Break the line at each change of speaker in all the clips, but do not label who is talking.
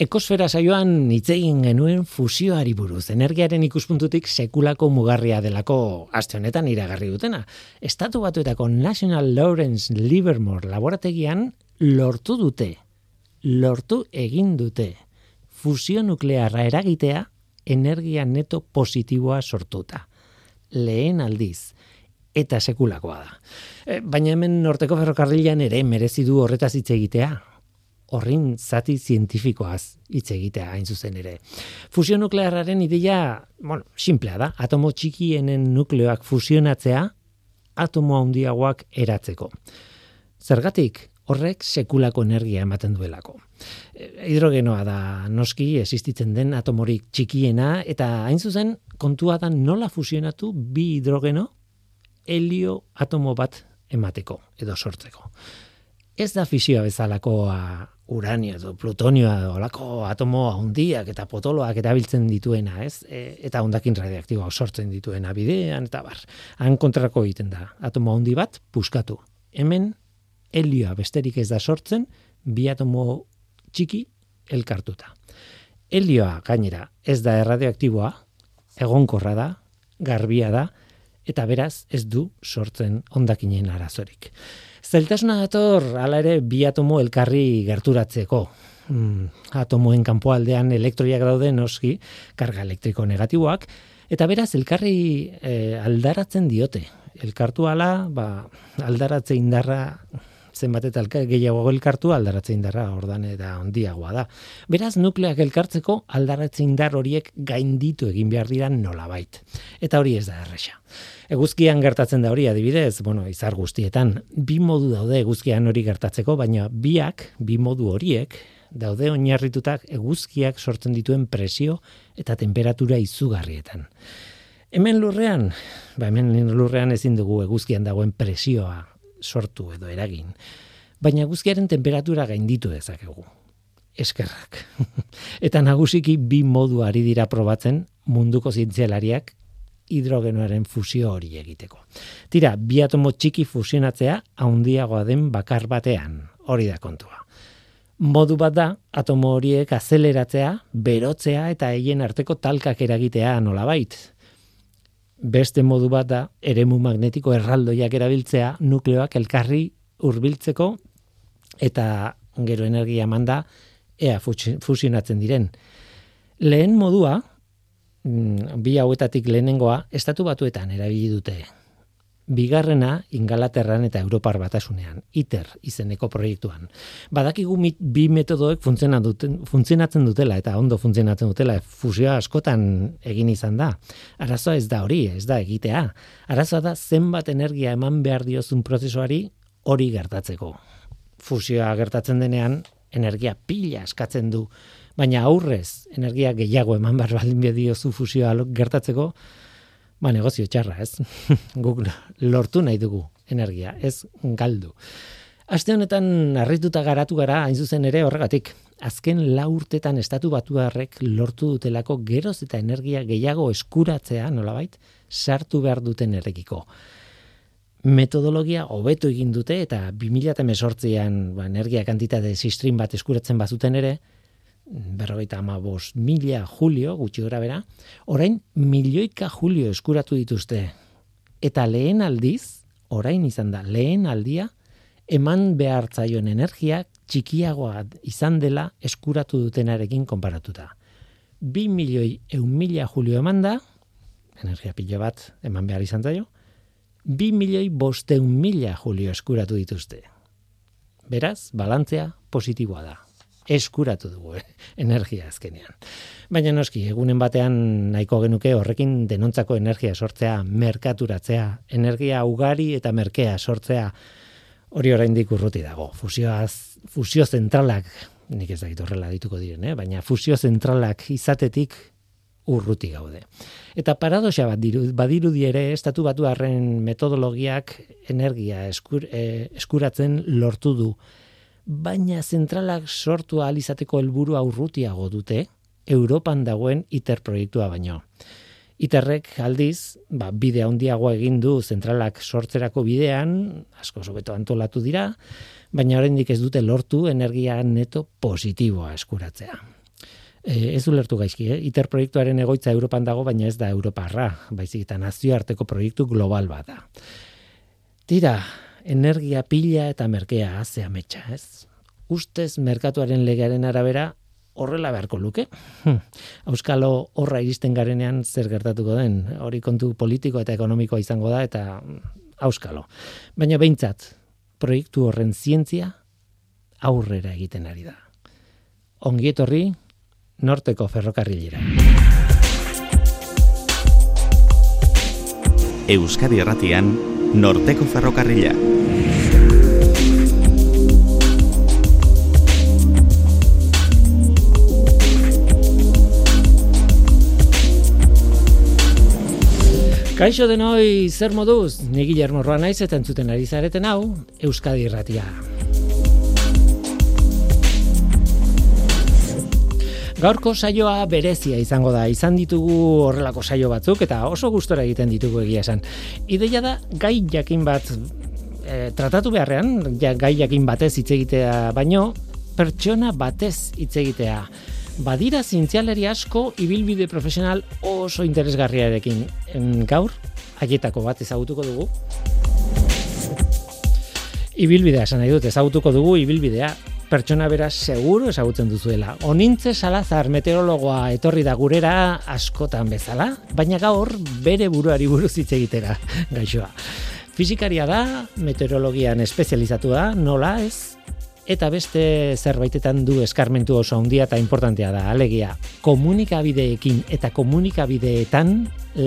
Ekosfera saioan hitz egin genuen fusioari buruz, energiaren ikuspuntutik sekulako mugarria delako aste honetan iragarri dutena. Estatu batuetako National Lawrence Livermore laborategian lortu dute, lortu egin dute, fusio nuklearra eragitea energia neto positiboa sortuta. Lehen aldiz, eta sekulakoa da. E, baina hemen norteko ferrokarrilan ere merezi du horretaz hitz egitea, horrin zati zientifikoaz hitz egitea hain zuzen ere. Fusio nuklearraren ideia, bueno, simplea da, atomo txikienen nukleoak fusionatzea atomo handiagoak eratzeko. Zergatik, horrek sekulako energia ematen duelako. E, hidrogenoa da noski existitzen den atomorik txikiena eta hain zuzen kontua da nola fusionatu bi hidrogeno helio atomo bat emateko edo sortzeko. Ez da fisioa bezalakoa uranio edo plutonioa olako atomo handiak eta potoloak erabiltzen dituena, ez? E, eta hondakin radioaktiboa sortzen dituena bidean eta bar. Han kontrako egiten da. Atomo handi bat puskatu. Hemen helioa besterik ez da sortzen bi atomo txiki elkartuta. Helioa gainera ez da erradioaktiboa, egonkorra da, garbia da eta beraz ez du sortzen hondakinen arazorik. Zeltasuna dator, ala ere, bi atomo elkarri gerturatzeko. Mm, atomoen kanpoaldean elektroiak daude noski, karga elektriko negatiboak, eta beraz, elkarri e, aldaratzen diote. Elkartu ala, ba, aldaratze indarra zenbat eta gehiago elkartu aldaratze indarra ordan eta handiagoa da. Beraz nukleak elkartzeko aldaratze indar horiek gainditu egin behar dira nolabait. Eta hori ez da erresa. Eguzkian gertatzen da hori adibidez, bueno, izar guztietan bi modu daude eguzkian hori gertatzeko, baina biak, bi modu horiek daude oinarritutak eguzkiak sortzen dituen presio eta temperatura izugarrietan. Hemen lurrean, ba hemen lurrean ezin dugu eguzkian dagoen presioa sortu edo eragin. Baina guzkiaren temperatura gainditu dezakegu. Eskerrak. Eta nagusiki bi modu ari dira probatzen munduko zientzialariak hidrogenoaren fusio hori egiteko. Tira, bi atomo txiki fusionatzea handiagoa den bakar batean. Hori da kontua. Modu bat da, atomo horiek azeleratzea, berotzea eta heien arteko talkak eragitea nolabait beste modu bat da eremu magnetiko erraldoiak erabiltzea nukleoak elkarri hurbiltzeko eta gero energia manda ea fusionatzen diren. Lehen modua, mm, bi hauetatik lehenengoa, estatu batuetan erabili dute bigarrena Ingalaterran eta Europar batasunean, ITER izeneko proiektuan. Badakigu bi metodoek funtzionatzen dutela eta ondo funtzionatzen dutela fusioa askotan egin izan da. Arazoa ez da hori, ez da egitea. Arazoa da zenbat energia eman behar diozun prozesuari hori gertatzeko. Fusioa gertatzen denean energia pila eskatzen du, baina aurrez energia gehiago eman behar baldin diozu fusioa gertatzeko, ba, negozio txarra, ez? Guk lortu nahi dugu energia, ez galdu. Aste honetan harrituta garatu gara, hain zuzen ere horregatik, azken la urtetan estatu batuarrek lortu dutelako geroz eta energia gehiago eskuratzea, nolabait, sartu behar duten errekiko. Metodologia hobeto egin dute eta 2018an ba, energia kantitate sistrin bat eskuratzen bazuten ere, berrogeita ama mila julio, gutxi gora bera, orain milioika julio eskuratu dituzte. Eta lehen aldiz, orain izan da, lehen aldia, eman behar zaion energia txikiagoa izan dela eskuratu dutenarekin konparatuta. Bi milioi eun mila julio eman da, energia pilo bat eman behar izan zaio, bi milioi bosteun mila julio eskuratu dituzte. Beraz, balantzea positiboa da eskuratu dugu eh, energia azkenean. Baina noski, egunen batean nahiko genuke horrekin denontzako energia sortzea, merkaturatzea, energia ugari eta merkea sortzea, hori oraindik urruti dago. Fusioaz, fusio zentralak, nik ez dakit horrela dituko diren, eh? baina fusio zentralak izatetik urruti gaude. Eta paradoxa bat diru, badirudi ere estatu batuarren metodologiak energia eskur, eh, eskuratzen lortu du baina zentralak sortu alizateko helburu aurrutiago dute Europan dagoen ITER proiektua baino. ITERrek aldiz, ba, bidea handiago egin du zentralak sortzerako bidean, asko sobeto antolatu dira, baina oraindik ez dute lortu energia neto positiboa eskuratzea. E, ez ulertu gaizki, eh? ITER proiektuaren egoitza Europan dago, baina ez da Europarra, baizik eta nazioarteko proiektu global bat da. Tira, energia pila eta merkea azea metxa, ez? Ustez, merkatuaren legearen arabera, horrela beharko luke. Hm. Euskalo horra iristen garenean zer gertatuko den, hori kontu politiko eta ekonomikoa izango da, eta auskalo. Baina behintzat, proiektu horren zientzia aurrera egiten ari da. Ongietorri, norteko ferrokarrilera.
Euskadi Erratian, norteko ferrokarrila.
Kaixo denoi zer moduz, ni Guillermo Roa naiz eta entzuten ari zareten hau, Euskadi Irratia. Gaurko saioa berezia izango da, izan ditugu horrelako saio batzuk eta oso gustora egiten ditugu egia esan. Ideia da gai jakin bat e, tratatu beharrean, ja, gai jakin batez hitz egitea, baino pertsona batez hitz egitea. Badira zientzialeri asko ibilbide profesional oso interesgarriarekin. Gaur, haietako bat ezagutuko dugu. Ibilbidea esan nahi dut, ezagutuko dugu ibilbidea pertsona bera seguro ezagutzen duzuela. Onintze Salazar meteorologoa etorri da gurera askotan bezala, baina gaur bere buruari buruz hitz egitera, gaixoa. Fizikaria da, meteorologian espezializatua, nola ez? Eta beste zerbaitetan du eskarmentu oso handia eta importantea da, alegia. Komunikabideekin eta komunikabideetan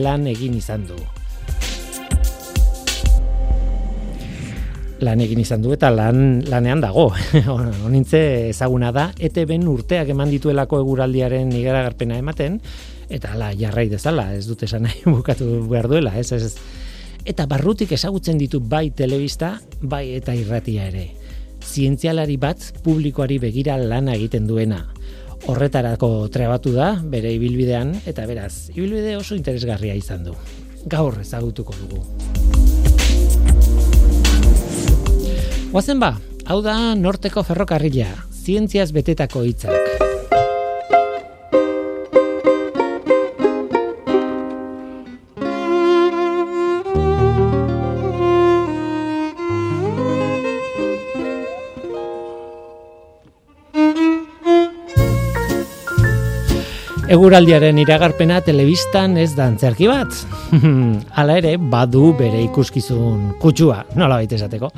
lan egin izan du. Lan egin izan du eta lan lanean dago. Honintze ezaguna da ETBen urteak eman dituelako eguraldiaren igaragarpena ematen eta hala jarrai dezala, ez dute esan nahi bukatu behar duela, ez, ez. Eta barrutik ezagutzen ditu bai telebista, bai eta irratia ere. Zientzialari bat publikoari begira lana egiten duena. Horretarako trebatu da, bere ibilbidean, eta beraz, ibilbide oso interesgarria izan du. Gaur ezagutuko dugu. Guazen ba, hau da norteko ferrokarrila, zientziaz betetako hitzak. Eguraldiaren iragarpena telebistan ez da antzerki bat. Hala ere, badu bere ikuskizun kutsua, nola baita esateko.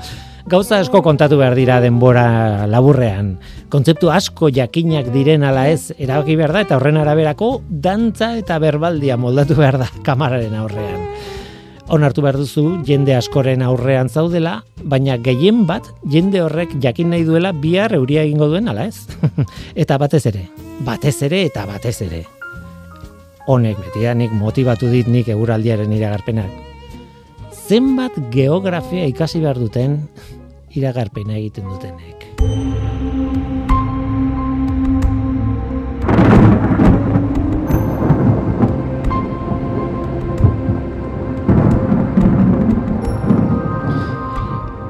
Gauza asko kontatu behar dira denbora laburrean. Kontzeptu asko jakinak diren ala ez erabaki behar da eta horren araberako dantza eta berbaldia moldatu behar da kamararen aurrean. Onartu behar duzu jende askoren aurrean zaudela, baina gehien bat jende horrek jakin nahi duela bihar euria egingo duen ala ez. eta batez ere, batez ere eta batez ere. Honek beti nik motivatu dit nik eguraldiaren iragarpenak. Zenbat geografia ikasi behar duten iragarpena egiten dutenek.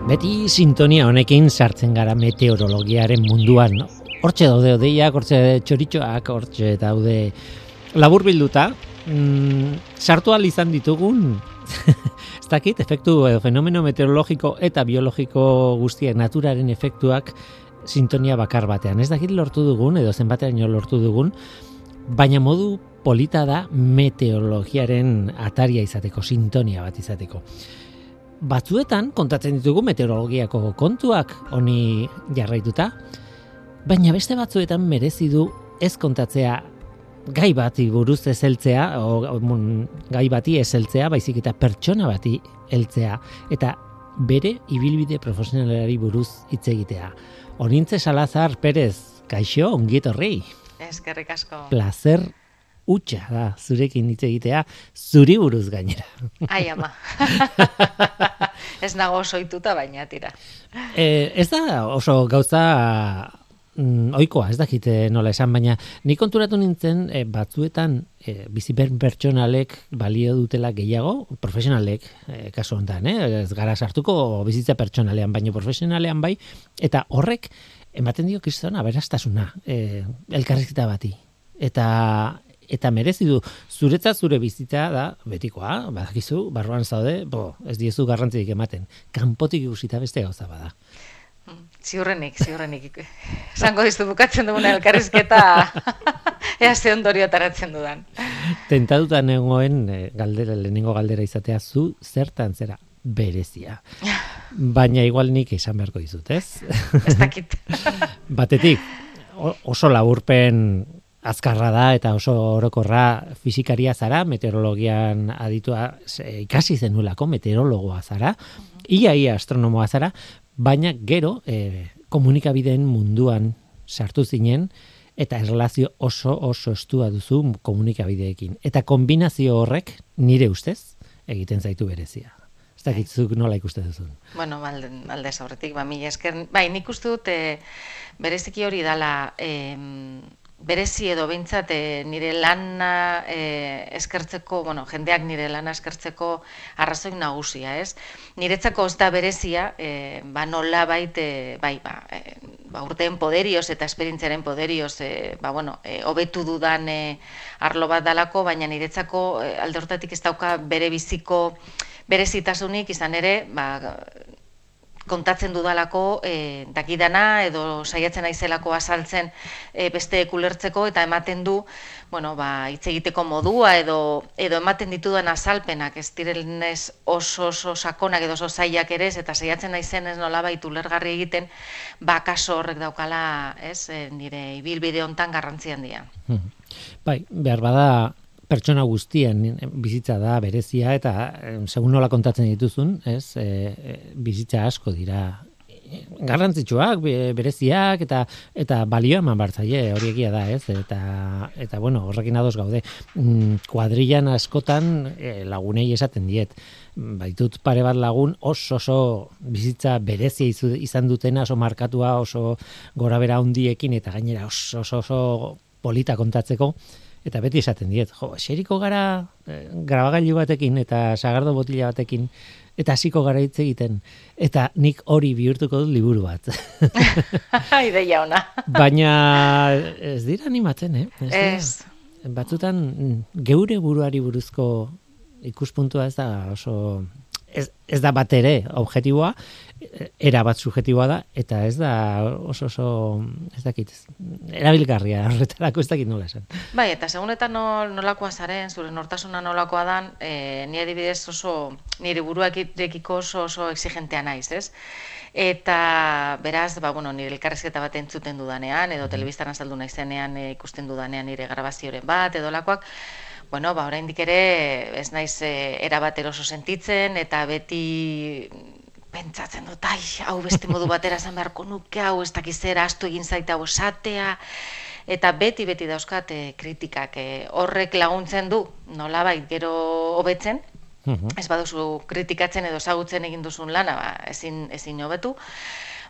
Beti sintonia honekin sartzen gara meteorologiaren munduan, no? hortxe daude odeiak, hortxe txoritxoak, hortxe daude labur bilduta, mm, sartu izan ditugun, ez dakit, efektu edo fenomeno meteorologiko eta biologiko guztiak naturaren efektuak sintonia bakar batean. Ez dakit lortu dugun, edo zenbatean lortu dugun, baina modu polita da meteorologiaren ataria izateko, sintonia bat izateko. Batzuetan kontatzen ditugu meteorologiako kontuak honi jarraituta, baina beste batzuetan merezi du ez kontatzea gai bati buruz ez heltzea, o, gai bati ez heltzea, baizik eta pertsona bati heltzea, eta bere ibilbide profesionalari buruz hitz egitea. Orintze Salazar Perez, kaixo, ongiet horrei.
Eskerrik asko.
Placer utxa da, zurekin hitz egitea, zuri buruz gainera.
Ai, ama. ez nago soituta baina tira.
E, ez da oso gauza mm, oikoa, ez dakite nola esan, baina ni konturatu nintzen e, batzuetan e, biziber pertsonalek balio dutela gehiago, profesionalek, e, kasu honetan, eh? ez gara sartuko bizitza pertsonalean, baina profesionalean bai, eta horrek ematen dio kristona beraztasuna e, elkarrizketa bati. eta eta merezi du zuretzat zure bizitza da betikoa, badakizu, barruan zaude, bo, ez diezu garrantzirik ematen. Kanpotik ikusita beste gauza bada.
Ziurrenik, ziurrenik. Zango diztu bukatzen duguna elkarrizketa ea ze ondorio taratzen dudan.
Tentatuta nengoen eh, galdera, lehenengo galdera izatea zu zertan zera berezia. Baina igual nik esan beharko dizut, ez?
Ez dakit.
Batetik, oso laburpen azkarra da eta oso orokorra fizikaria zara, meteorologian aditua ikasi zenulako meteorologoa zara, ia ia astronomoa zara, baina gero e, komunikabideen munduan sartu zinen eta erlazio oso oso estua duzu komunikabideekin. Eta kombinazio horrek nire ustez egiten zaitu berezia. Ez dakitzuk nola ikuste duzun.
Bueno, alde, alde zaurretik, ba, mila esker. Bai, nik uste dut, e, bereziki hori dala, e, berezi edo behintzat e, nire lana e, eskertzeko, bueno, jendeak nire lana eskertzeko arrazoi nagusia, ez? Niretzako ez da berezia, e, ba nola baite, bai, ba, e, ba urteen poderioz eta esperientziaren poderioz, e, ba, bueno, e, obetu dudan e, arlo bat dalako, baina niretzako e, alde hortatik ez dauka bere biziko berezitasunik izan ere, ba, kontatzen dudalako e, dakidana edo saiatzen naizelako azaltzen e, beste ekulertzeko eta ematen du bueno, ba, hitz egiteko modua edo, edo ematen ditudan azalpenak ez direnez oso oso sakonak edo oso zaiak ere eta saiatzen naizen ez nola baitu lergarri egiten ba kaso horrek daukala ez e, nire ibilbide hontan garrantzi handia.
Hmm. Bai, behar bada pertsona guztien bizitza da berezia eta segun nola kontatzen dituzun, ez? E, bizitza asko dira garrantzitsuak, bereziak eta eta balioa eman bartzaile hori egia da, ez? Eta eta bueno, horrekin ados gaude. Mm, kuadrillan askotan e, lagunei esaten diet. Baitut pare bat lagun oso oso bizitza berezia izan dutena, oso markatua, oso gorabera hundiekin eta gainera oso oso, oso polita kontatzeko eta beti esaten diet, jo, xeriko gara e, grabagailu batekin eta sagardo botila batekin eta hasiko gara hitz egiten eta nik hori bihurtuko dut liburu bat.
Ideia ona.
Baina ez dira animatzen, eh?
Ez. ez.
Batzutan geure buruari buruzko ikuspuntua ez da oso ez, ez da bat ere objetiboa, era bat subjetiboa da, eta ez da oso oso, ez dakit, erabilgarria horretarako ez dakit nola esan.
Bai, eta segun eta nolakoa zaren, zure nortasuna nolakoa dan, e, ni adibidez oso, nire buruak irekiko oso oso exigentea naiz, ez? Eta beraz, ba, bueno, nire elkarrezketa bat entzuten dudanean, edo telebistan azaldu naizenean e, ikusten dudanean nire grabazioren bat, edo lakoak, bueno, ba, oraindik ere ez naiz e, era bat eroso sentitzen eta beti pentsatzen dut, ai, hau beste modu batera zan beharko nuke, hau ez dakiz zera astu egin zaita hau esatea, eta beti beti dauzkat e, kritikak e, horrek laguntzen du, nola bait, gero hobetzen, mhm. ez baduzu kritikatzen edo zagutzen egin duzun lana, ba, ezin, ezin hobetu,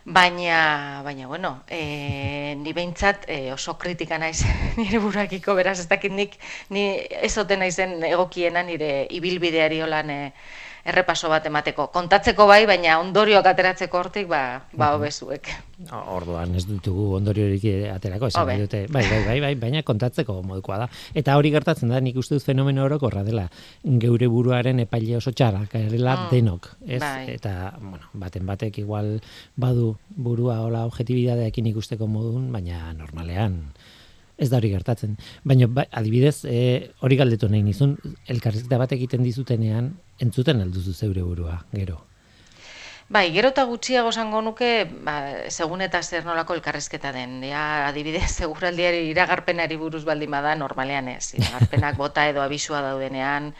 Baina, baina, bueno, e, ni behintzat e, oso kritika naiz nire burakiko, beraz, ez dakit nik, ni ezoten naizen egokiena nire ibilbideari holan e, errepaso bat emateko. Kontatzeko bai, baina ondorioak ateratzeko hortik, ba, ba obezuek.
Orduan ez ditugu ondoriorik aterako, esan dute, bai, bai, bai, bai, baina kontatzeko modukoa da. Eta hori gertatzen da, nik uste dut fenomeno orokorra dela, geure buruaren epaile oso txarra, kaerela mm, denok, ez? Bai. Eta, bueno, baten batek igual badu burua hola objetibidadeekin ikusteko modun, baina normalean, ez da hori gertatzen. Baina ba, adibidez, e, hori galdetu nahi nizun, elkarrizketa bat egiten dizutenean, entzuten alduzu zeure burua, gero.
Bai, gero eta gutxiago zango nuke, ba, segun eta zer nolako elkarrizketa den. Ja, adibidez, seguraldiari iragarpenari buruz baldin bada, normalean ez. Iragarpenak bota edo abisua daudenean.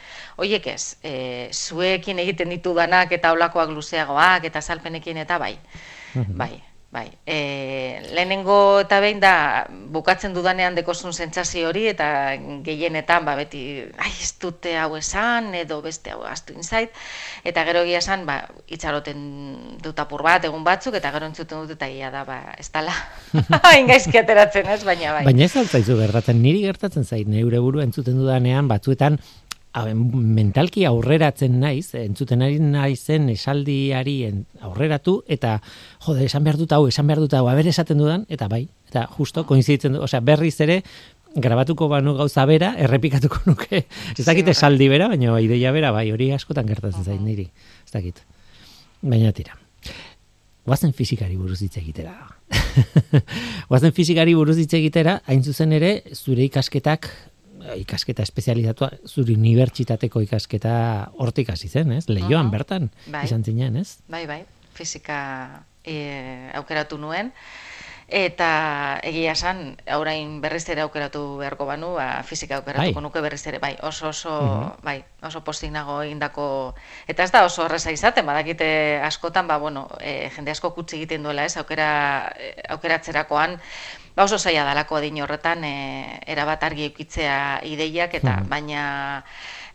Oiek ez, e, zuekin egiten ditu danak eta olakoak luzeagoak eta salpenekin eta bai. bai, Bai, e, lehenengo eta behin da bukatzen dudanean dekozun sentsazio hori eta gehienetan ba beti ai ez dute hau esan edo beste hau astu inzait eta gero egia esan ba itxaroten dut apur bat egun batzuk eta gero entzuten dut eta ia da ba ez dala hain gaizki ateratzen ez baina bai.
Baina ez altzaizu gertatzen niri gertatzen zait neure buru entzuten dudanean batzuetan mentalki aurreratzen naiz, entzuten ari naizen esaldiari aurreratu, eta jode, esan behar dut hau, esan behar dut hau, aber esaten dudan, eta bai, eta justo koinzitzen du, osea, berriz ere, grabatuko banu gauza bera, errepikatuko nuke. Ez dakit esaldi bera, baina ideia bera, bai, hori askotan gertatzen zain niri. Ez dakit. Baina tira. Guazen fizikari buruz hitz egitera. Guazen fizikari buruz hitz egitera, hain zuzen ere, zure ikasketak ikasketa espezializatua, zure unibertsitateko ikasketa hortik hasi zen, ez? Leioan bertan, bai. izan zinean, ez?
Bai, bai, fizika e, aukeratu nuen. Eta egia esan, aurain berriz ere aukeratu beharko banu, ba, fizika aukeratuko bai. nuke berriz ere, bai, oso oso, mhm. bai, oso postik nago indako, eta ez da oso horreza izaten, badakite askotan, ba, bueno, e, jende asko kutsi egiten duela, ez, aukera, e, aukeratzerakoan, ba, oso zaila dalako adin horretan, e, erabat argi eukitzea ideiak, eta mhm. baina,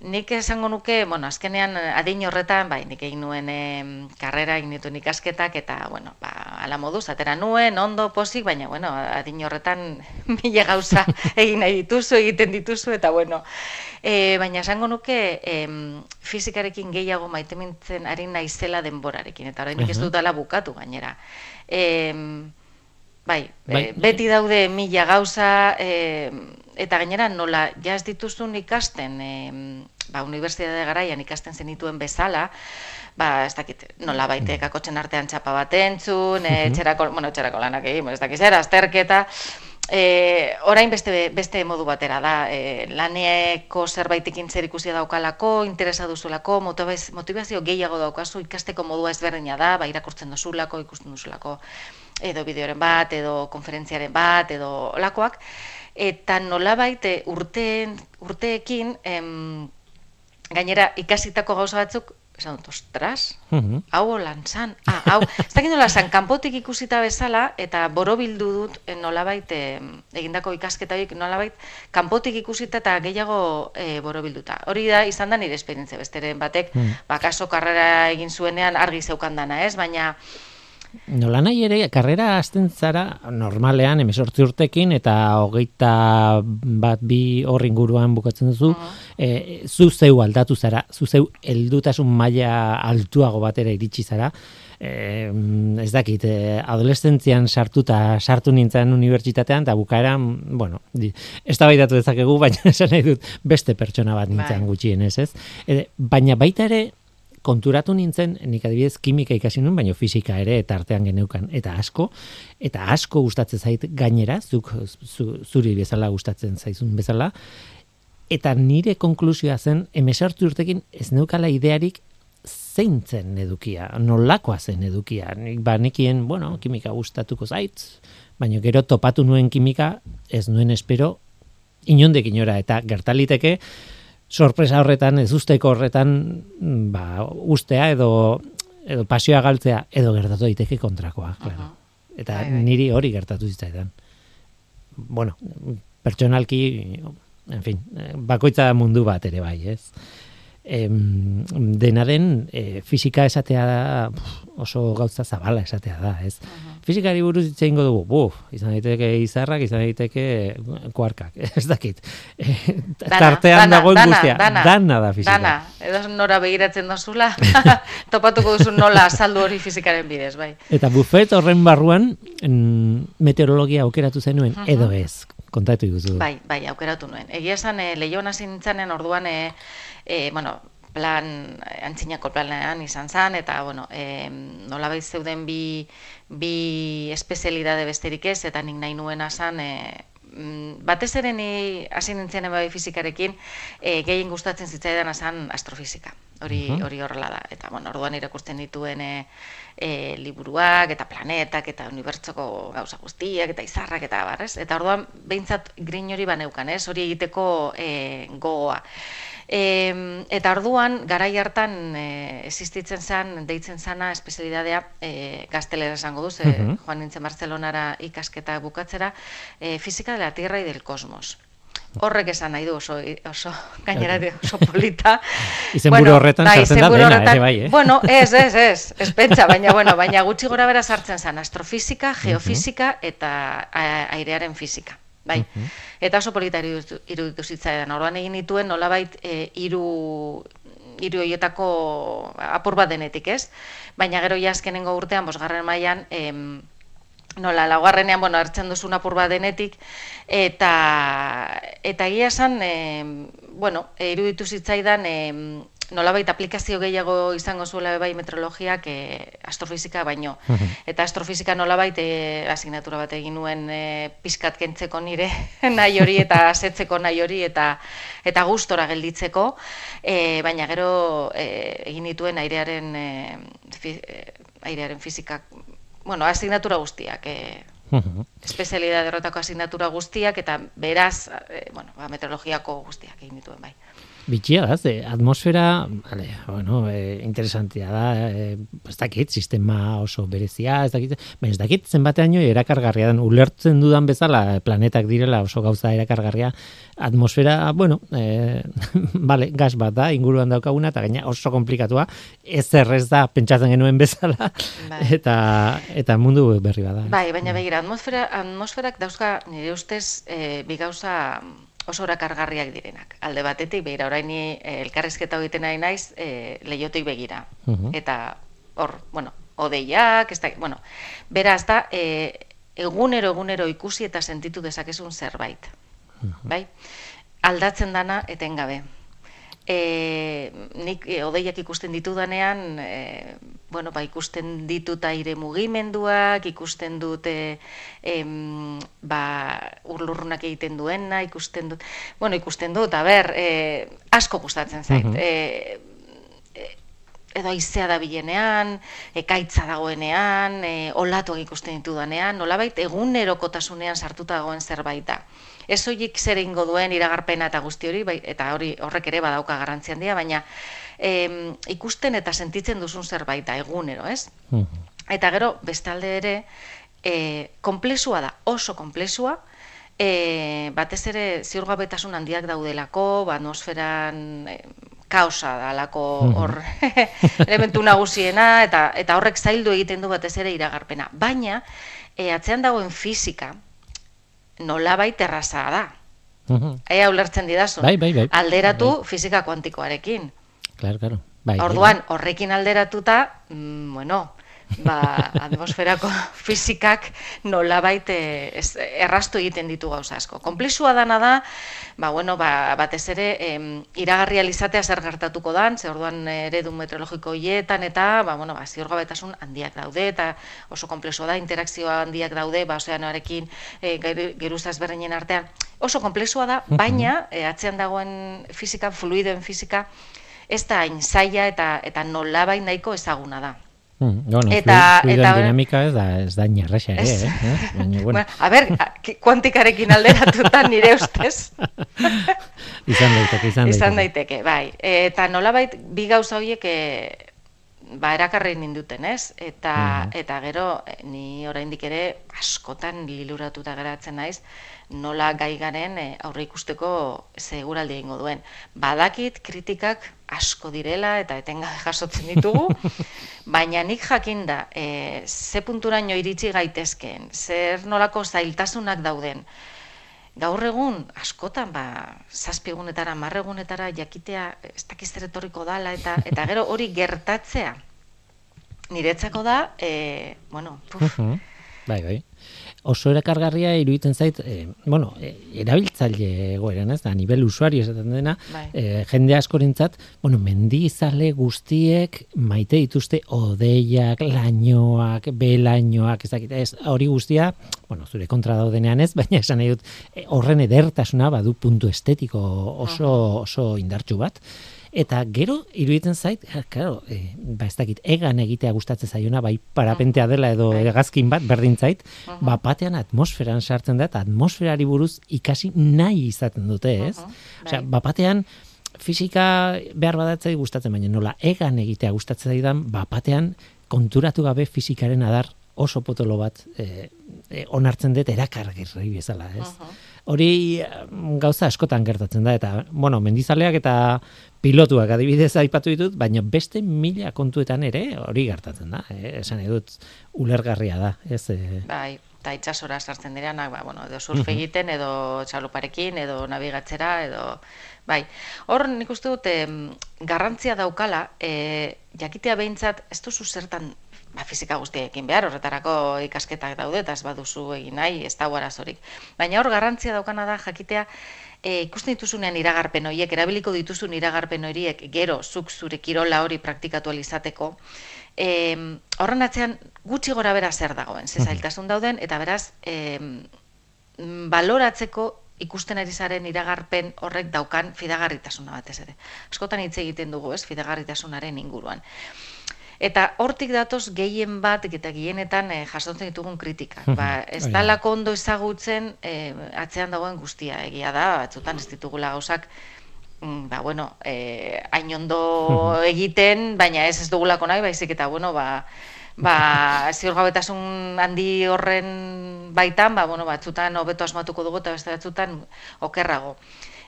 nik esango nuke, bueno, azkenean adin horretan, bai, nik egin nuen e, karrera, egin nituen ikasketak, eta, bueno, ba, ala moduz, atera nuen, ondo, posik, baina, bueno, adin horretan mila gauza egin nahi dituzu, egiten dituzu, eta, bueno, e, baina esango nuke, e, fizikarekin gehiago maite mintzen ari naizela denborarekin, eta orain ez dut ala bukatu, gainera. E, bai, bai. E, beti daude mila gauza, e, eta gainera nola jaz dituzun ikasten e, ba, unibertsitate garaian ikasten zenituen bezala, ba, ez dakit, nola baite mm. kakotzen artean txapa bat entzun, e, txerako, bueno, txerako lanak egin, ez dakit, zera, azterketa, e, orain beste, beste modu batera da, e, laneko zerbaitekin zer ikusia daukalako, interesa duzulako, motivazio gehiago daukazu, ikasteko modua ezberdina da, ba, irakurtzen duzulako, ikusten duzulako, edo bideoren bat, edo konferentziaren bat, edo olakoak, eta nolabait eh, urteen, urteekin em, gainera ikasitako gauza batzuk esan dut, ostras, mhm. hau lan zan, ah, hau, ez dakit nola zan, kanpotik ikusita bezala, eta borobildu dut eh, nolabait e, egindako ikasketa horiek nolabait, kanpotik ikusita eta gehiago e, borobilduta. Hori da, izan da nire esperientzia besteren batek, mm. bakaso karrera egin zuenean argi zeukan dana, ez? Baina,
Nola nahi ere, karrera azten zara normalean, emesortzi urtekin, eta hogeita bat bi horrin guruan bukatzen duzu, e, zu zeu aldatu zara, zu zeu eldutasun maila altuago batera iritsi zara, e, ez dakit, e, adolescentzian sartuta sartu nintzen unibertsitatean, eta bukaeran, bueno, ez da dezakegu, baina esan nahi dut beste pertsona bat nintzen bai. gutxien, ez ez? E, baina baita ere, konturatu nintzen, nik adibidez kimika ikasi nuen, baina fizika ere eta artean geneukan, eta asko, eta asko gustatzen zait gainera, zuk zuri bezala gustatzen zaizun bezala, eta nire konklusioa zen, emesartu urtekin ez neukala idearik zein zen edukia, nolakoa zen edukia. Nik ba, nekien, bueno, kimika gustatuko zaitz, baina gero topatu nuen kimika, ez nuen espero, inondek inora, eta gertaliteke, sorpresa horretan, ez usteko horretan, ba, ustea edo, edo pasioa galtzea, edo gertatu daiteke kontrakoa, claro. Eta bai, bai. niri hori gertatu zitzaidan. Bueno, pertsonalki, en fin, bakoitza mundu bat ere bai, ez? Em, dena den e, fisika esatea da oso gauza zabala esatea da, ez? Fisikari buruz hitze eingo dugu, buf, izan daiteke izarrak, izan daiteke kuarkak, ez dakit. E, tartean dagoen guztia, dana, dana, da fisika. Dana,
edo nora begiratzen dozula, topatuko duzu nola saldu hori fizikaren bidez, bai.
Eta bufet horren barruan meteorologia aukeratu zenuen, edo ez, kontatu iguzu.
Bai, bai, aukeratu nuen. Egia esan, e, lehion orduan, e, e, bueno, plan, antzinako planean izan zen, eta, bueno, e, nola zeuden bi, bi espezialidade besterik ez, eta nik nahi nuena zen, e, batez ere ni hasi nintzen bai fizikarekin, e, gehien gustatzen zitzaidan esan astrofizika. Hori hori horrela da. Eta bueno, orduan irakurtzen dituen e, e, liburuak eta planetak eta unibertsoko gauza guztiak eta izarrak eta barrez. Eta orduan behintzat grin hori baneukan, ez? Hori egiteko e, gogoa. E, eta orduan, garai hartan e, existitzen zen, deitzen zana, espezialidadea, e, gaztelera esango duz, e, joan nintzen Barcelonara ikasketa bukatzera, e, fizika de la tierra y del cosmos. Horrek esan nahi du oso, oso gainera oso polita.
Izen bueno, horretan bai, sartzen da dena, ere bai, eh?
Bueno, ez, ez, ez, ez pentsa, baina, bueno, baina gutxi gora bera sartzen zen astrofizika, geofizika eta airearen fizika. Bai. Eta oso polita iruditu zitzaidan. Orduan egin dituen nolabait e, hiru hiru hoietako apur bat denetik, ez? Baina gero ja azkenengo urtean bosgarren mailan em nola laugarrenean bueno hartzen duzu apur bat denetik eta eta egia esan e, bueno iruditu zitzaidan e, nolabait aplikazio gehiago izango zuela bai meteorologiak e, astrofisika baino. Eta astrofisika nolabait e, asignatura bat egin nuen e, pizkat kentzeko nire nahi hori eta asetzeko nahi hori eta eta gustora gelditzeko. E, baina gero e, egin dituen airearen e, fi, airearen fizikak bueno, asignatura guztiak, e, espezialidade horretako asignatura guztiak, eta beraz, e, bueno, ba, meteorologiako guztiak egin dituen bai.
Bitxia da, ze atmosfera, vale, bueno, e, interesantia da, e, ez dakit, sistema oso berezia, ez dakit, baina ez dakit, zenbatean erakargarria den, ulertzen dudan bezala, planetak direla oso gauza erakargarria, atmosfera, bueno, e, vale, gas bat da, inguruan daukaguna, eta gaina oso komplikatua, ez errez da, pentsatzen genuen bezala, bai. eta, eta mundu berri bada.
Bai, baina begira, atmosfera, atmosferak dauzka, nire ustez, e, bi gauza, oso orakargarriak direnak. Alde batetik, behira, orain eh, elkarrizketa egiten nahi naiz, e, lehiotik begira. Eta hor, bueno, odeiak, ez da, bueno, beraz da, e, egunero, egunero ikusi eta sentitu dezakezun zerbait. Bai? Aldatzen dana etengabe e, nik e, odeiak ikusten ditudanean, e, bueno, ba, ikusten ditut aire mugimenduak, ikusten dut e, em, ba, urlurrunak egiten duena, ikusten dut, bueno, ikusten dut, a ber, e, asko gustatzen zait. Uh e, edo aizea da bilenean, ekaitza dagoenean, e, olatuak ikusten ditudanean, nolabait egunerokotasunean sartuta dagoen zerbait da ez horiek zer ingo duen iragarpena eta guzti hori, bai, eta hori horrek ere badauka garrantzian handia, baina em, ikusten eta sentitzen duzun zerbait da egunero, ez? Mhm. Eta gero, bestalde ere, e, komplexua da, oso komplexua, e, batez ere ziurgabetasun handiak daudelako, ba, atmosferan e, kaosa dalako mhm. hor elementu nagusiena, eta, eta horrek zaildu egiten du batez ere iragarpena. Baina, e, atzean dagoen fizika, nola bai terraza da. Uh Ea ulertzen didazu.
Bai, bai, bai.
Alderatu bai. fizika kuantikoarekin.
Claro, claro. Bai,
Orduan, horrekin alderatuta, mm, bueno, ba, atmosferako fizikak nola baite errastu egiten ditu gauza asko. Komplexua dana da, ba, bueno, ba, batez ere, em, iragarri alizatea zer gertatuko dan, ze orduan eredu meteorologiko hietan, eta, ba, bueno, ba, ziorga betasun handiak daude, eta oso komplexua da, interakzioa handiak daude, ba, ozeanoarekin, e, geruzaz berreinen artean, oso komplexua da, baina, e, atzean dagoen fizika, fluidoen fizika, ez da hain zaila eta, eta nolabain nahiko ezaguna da.
Mm, bueno, eta eta dinamika ez da ez da inarresa ere, eh?
Baina, bueno. a ber, kuantikarekin alderatuta nire ustez.
izan daiteke, izan daiteke.
Izan daiteke, bai. Eta nolabait bi gauza horiek eh, ba erakarri ninduten, ez? Eta mm. eta gero eh, ni oraindik ere askotan liluratuta geratzen naiz nola gai garen e, aurre ikusteko seguraldi egingo duen. Badakit kritikak asko direla eta etengabe jasotzen ditugu, baina nik jakin da, e, ze punturaino iritsi gaitezkeen, zer nolako zailtasunak dauden, gaur egun, askotan, ba, zazpiegunetara, marregunetara, jakitea, ez dakiz etorriko dala, eta, eta gero hori gertatzea, niretzako da, e, bueno, puf,
Bai, bai oso erakargarria iruditzen zait, e, bueno, e, erabiltzaile egoeran, ez da, nivel usuario esaten dena, bai. e, jende askorentzat, bueno, mendizale guztiek maite dituzte odeiak, lainoak, belainoak, ez dakit, ez, hori guztia, bueno, zure kontra daudenean ez, baina esan nahi dut, horren edertasuna badu puntu estetiko oso, oso indartsu bat, Eta gero iruditzen zait, ja, claro, e, ba ez dakit, egan egitea gustatzen zaiona, bai parapentea dela edo bai. egazkin bat berdin zait, uh -huh. ba batean atmosferan sartzen da eta atmosferari buruz ikasi nahi izaten dute, ez? Uh -huh. Osea, ba batean fisika behar badatzei gustatzen baina nola egan egitea gustatzen zaidan, ba batean konturatu gabe fisikaren adar oso potolo bat e, e, onartzen dut erakargirri bezala, ez? Hori gauza askotan gertatzen da, eta, bueno, mendizaleak eta pilotuak adibidez aipatu ditut, baina beste mila kontuetan ere hori gertatzen da. Eh? Esan edut ulergarria da. Ez, eh?
Bai, eta itxasora sartzen direnak, ba, bueno, edo surf egiten, edo txaluparekin, edo nabigatzera, edo... Bai, hor nik uste dut garrantzia daukala, e, jakitea behintzat, ez duzu zertan ba, fizika guztiekin behar, horretarako ikasketak daude, eta ez baduzu egin nahi, ez da arazorik. Baina hor garrantzia daukana da jakitea, e, ikusten dituzunean iragarpen horiek, erabiliko dituzun iragarpen horiek, gero, zuk zure kirola hori praktikatu alizateko, e, horren atzean gutxi gora bera zer dagoen, zezailtasun dauden, eta beraz, e, baloratzeko ikusten ari zaren iragarpen horrek daukan fidagarritasuna batez ere. Askotan hitz egiten dugu, ez, fidagarritasunaren inguruan. Eta hortik datoz gehien bat eta gehienetan e, jasotzen ditugun kritikak. Ba, ez da ondo ezagutzen e, atzean dagoen guztia egia da, batzutan ez ditugula gauzak mm, ba, bueno, e, hain ondo egiten, baina ez ez dugulako nahi, baizik eta, bueno, ba, ba, ziurgabetasun handi horren baitan, ba, bueno, batzutan hobeto asmatuko dugu eta beste batzutan okerrago.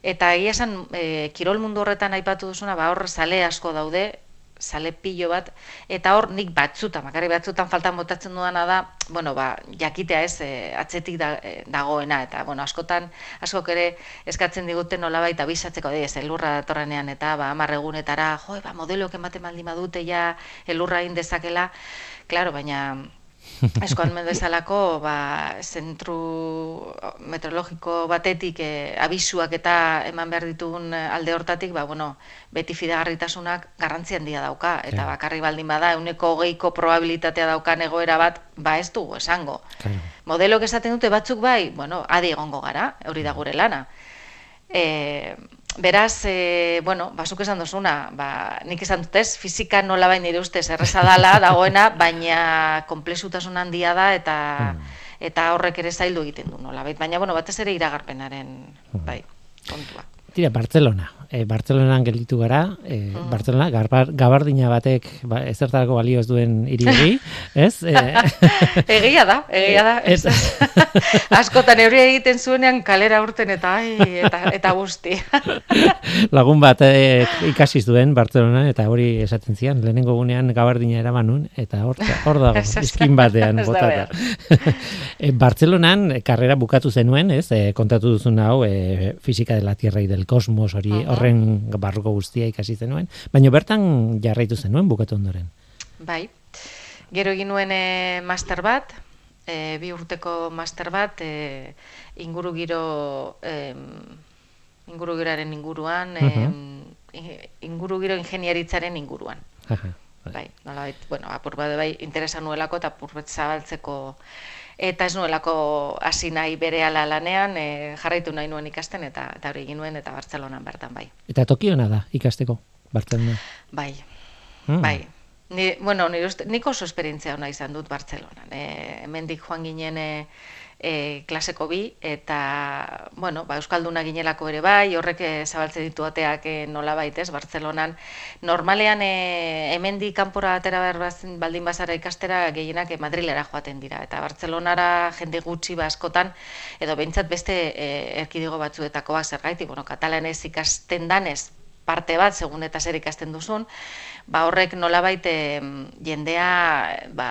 Eta egia esan, e, kirol mundu horretan aipatu duzuna, ba, hor sale asko daude, sale pillo bat, eta hor nik batzutan, makarri batzutan faltan botatzen duana da, bueno, ba, jakitea ez, e, atzetik da, e, dagoena, eta, bueno, askotan, askok ere eskatzen diguten nola baita bisatzeko, de, ez, elurra datorrenean, eta, ba, amarregunetara, jo, ba, modeloak ematen maldi madute, ja, elurra indezakela, klaro, baina, Eskoan mendezalako, ba, zentru meteorologiko batetik e, abisuak eta eman behar ditugun alde hortatik, ba, bueno, beti fidagarritasunak garrantzi handia dauka. Eta bakarri baldin bada, euneko geiko probabilitatea daukan egoera bat, ba ez dugu esango. Claro. Modelok esaten dute batzuk bai, bueno, adi egongo gara, hori da gure lana. E, Beraz, e, bueno, basuk esan dozuna, ba, nik esan dut ez, fizika nola bain nire ustez erreza dala, dagoena, baina komplexutasun handia da, eta mm. eta horrek ere zaildu egiten du nola, baina, bueno, batez ere iragarpenaren, mm. bai, kontua.
Tira, Barcelona, e, Bartzelonan gelditu gara, e, Bartzelona, garbar, gabardina batek ba, ezertarako balio ez duen irigi, ez? E,
egia da, egia da. Ez, Askotan euri egiten zuenean kalera urten eta ai, eta, eta guzti.
Lagun bat e, ikasi zuen Bartzelona eta hori esaten zian, lehenengo gunean gabardina eramanun, eta hor, hor dago, izkin batean botata. e, Bartzelonan karrera bukatu zenuen, ez? E, kontatu duzun hau, e, fizika de la tierra y del cosmos, hori, uh horren barruko guztia ikasi zenuen, baina bertan jarraitu zenuen bukatu ondoren.
Bai, gero egin nuen e, master bat, e, bi urteko master bat, e, inguru giro, e, inguru giraren inguruan, e, inguru giro ingeniaritzaren inguruan. bai, nola, bueno, apur bat bai, interesa nuelako eta apur bat zabaltzeko eta ez nuelako hasi nahi bere ala lanean, e, jarraitu nahi nuen ikasten, eta eta hori egin nuen, eta Bartzelonan bertan bai.
Eta tokiona da ikasteko, Bartzelona?
Bai, hmm. bai. Ni, bueno, nik oso esperientzia hona izan dut Bartzelonan. E, hemendik joan ginen, e, e, klaseko bi, eta, bueno, ba, Euskalduna ginelako ere bai, horrek e, zabaltze ditu ateak e, nola baitez, Bartzelonan. Normalean, e, hemen di kanpora atera behar baldin bazara ikastera, gehienak e, Madrilera joaten dira, eta Bartzelonara jende gutxi baskotan, edo behintzat beste e, erkidigo batzuetakoa zer gaiti, bueno, katalanez ikasten danez, parte bat, segun eta zer ikasten duzun, ba horrek nola baite jendea, ba,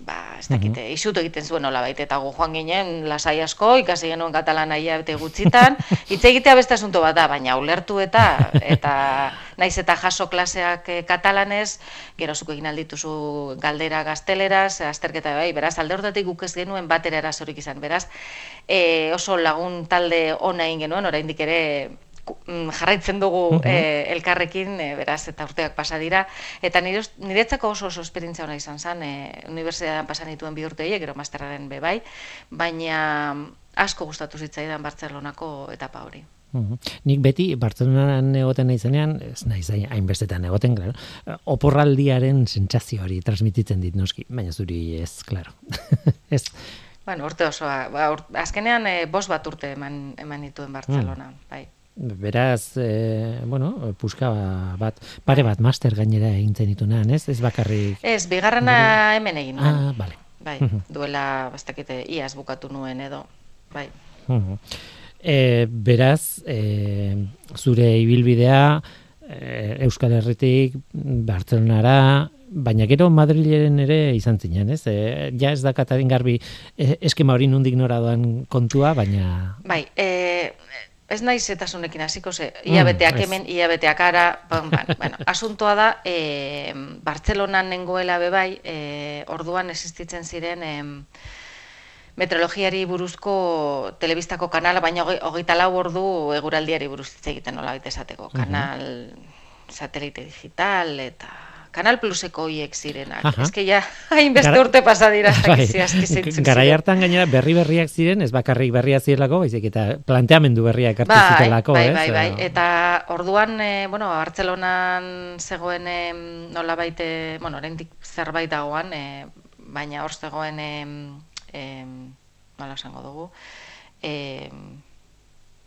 ba, ez dakite, mm -hmm. egiten zuen nola baita, eta gu joan ginen, lasai asko, ikasi genuen katalana ia bete gutxitan, hitz egitea beste asunto bat da, baina ulertu eta, eta naiz eta jaso klaseak e, katalanez, gero zuko egin aldituzu galdera gazteleraz, azterketa bai, beraz, alde hortatik guk ez genuen batera erasorik izan, beraz, e, oso lagun talde ona egin genuen, oraindik ere jarraitzen dugu eh, elkarrekin, e, beraz, eta urteak pasa dira. Eta niretzako oso oso esperientzia hona izan zen, e, unibertsitatean pasan dituen bi urte gero masterraren bebai, baina asko gustatu zitzaidan Bartzelonako etapa hori.
Nik beti Bartzelonan egoten naizenean, ez naiz hainbestetan egoten, claro. Oporraldiaren sentsazio hori transmititzen dit noski, baina zuri ez, claro. ez.
Bueno, urte osoa, ba, azkenean e, bost bat urte eman, eman dituen Bartzelona, mm. bai.
Beraz, e, bueno, puska bat, pare bat master gainera egin zenitunan, ez? Ez bakarrik...
Ez, bigarrena hemen egin.
Ah, bale.
Bai, duela, bastakite, iaz bukatu nuen edo, bai.
E, beraz, e, zure ibilbidea e, Euskal Herritik, Bartzelonara, baina gero Madrileren ere izan zinen, ez? E, ja ez da Katarin Garbi eskema hori nundik nora doan kontua, baina...
Bai, e, ez naiz etasunekin hasiko ze, iabeteak mm, hemen, iabeteak ara, ban, ban. bueno, asuntoa da, e, Bartzelonan nengoela bebai, e, orduan existitzen ziren, e, meteorologiari buruzko telebistako kanala, baina hogeita lau ordu eguraldiari buruz egiten nola esateko. Kanal satelite digital eta Kanal Pluseko hiek zirenak. Que ja, hainbeste urte pasa dira. Bai.
Garai hartan gainera berri berriak ziren, ez bakarrik berria zirelako, baizik eta planteamendu berriak hartu bai, zitelako.
Bai, bai, bai, Eta orduan, e, bueno, Bartzelonan zegoen e, nola baite, bueno, orendik zerbait dagoan, e, baina hor zegoen, e, e, nola esango dugu, e,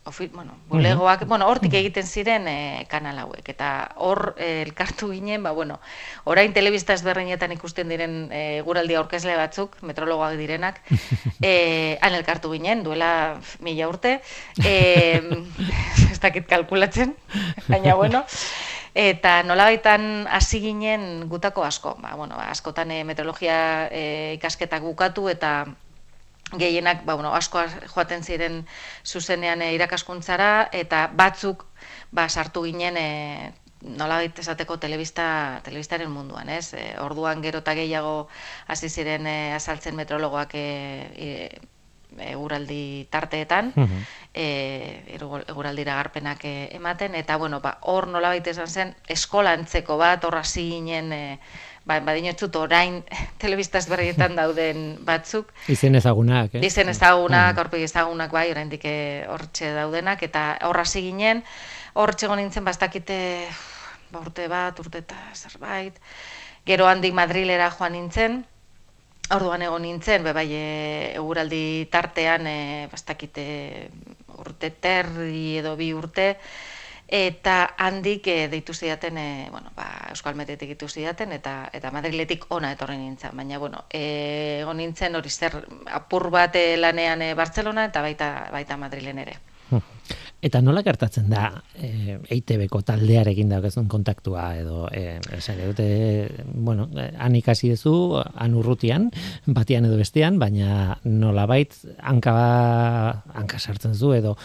ofi, bueno, bulegoak, bueno, hortik egiten ziren e, kanal hauek. Eta hor e, elkartu ginen, ba bueno, orain telebista ezberdinetan ikusten diren e, guraldi aurkezle batzuk, metrologoak direnak, eh han elkartu ginen duela mila urte. Eh ez dakit kalkulatzen, baina bueno, eta nolabaitan hasi ginen gutako asko, ba bueno, ba, askotan e, meteorologia e, ikasketak bukatu eta gehienak ba, bueno, asko joaten ziren zuzenean e, irakaskuntzara eta batzuk ba, sartu ginen e, nola esateko telebista, telebistaren munduan, ez? E, orduan gero eta gehiago hasi ziren e, azaltzen metrologoak e, e, eguraldi tarteetan, uh eguraldira garpenak ematen, eta bueno, ba, hor nola esan zen, eskolantzeko bat, horra ginen, e, ba, badin orain telebistaz berrietan dauden batzuk.
Izen ezagunak, eh?
Izen ezagunak, mm. ezagunak bai, orain dike hortxe daudenak, eta horra ginen, hortxe nintzen bastakite ba, urte bat, urte eta zerbait, gero handik Madrilera joan nintzen, orduan egon nintzen, be bai, e, eguraldi tartean, e, bastakite urte terri edo bi urte, eta handik e, deitu zidaten e, bueno, ba, Euskal Metetik ditu zidaten eta eta Madriletik ona etorri nintzen. Baina bueno eh, egon nintzen hori zer apur bat lanean e, Barcelona eta baita baita Madrilen ere.
Eta nola gertatzen da e, EITB-ko taldearekin daukezun kontaktua edo e, esan dute, bueno, han ikasi duzu, han urrutian, batian edo bestean, baina nolabait hanka, hanka sartzen zu edo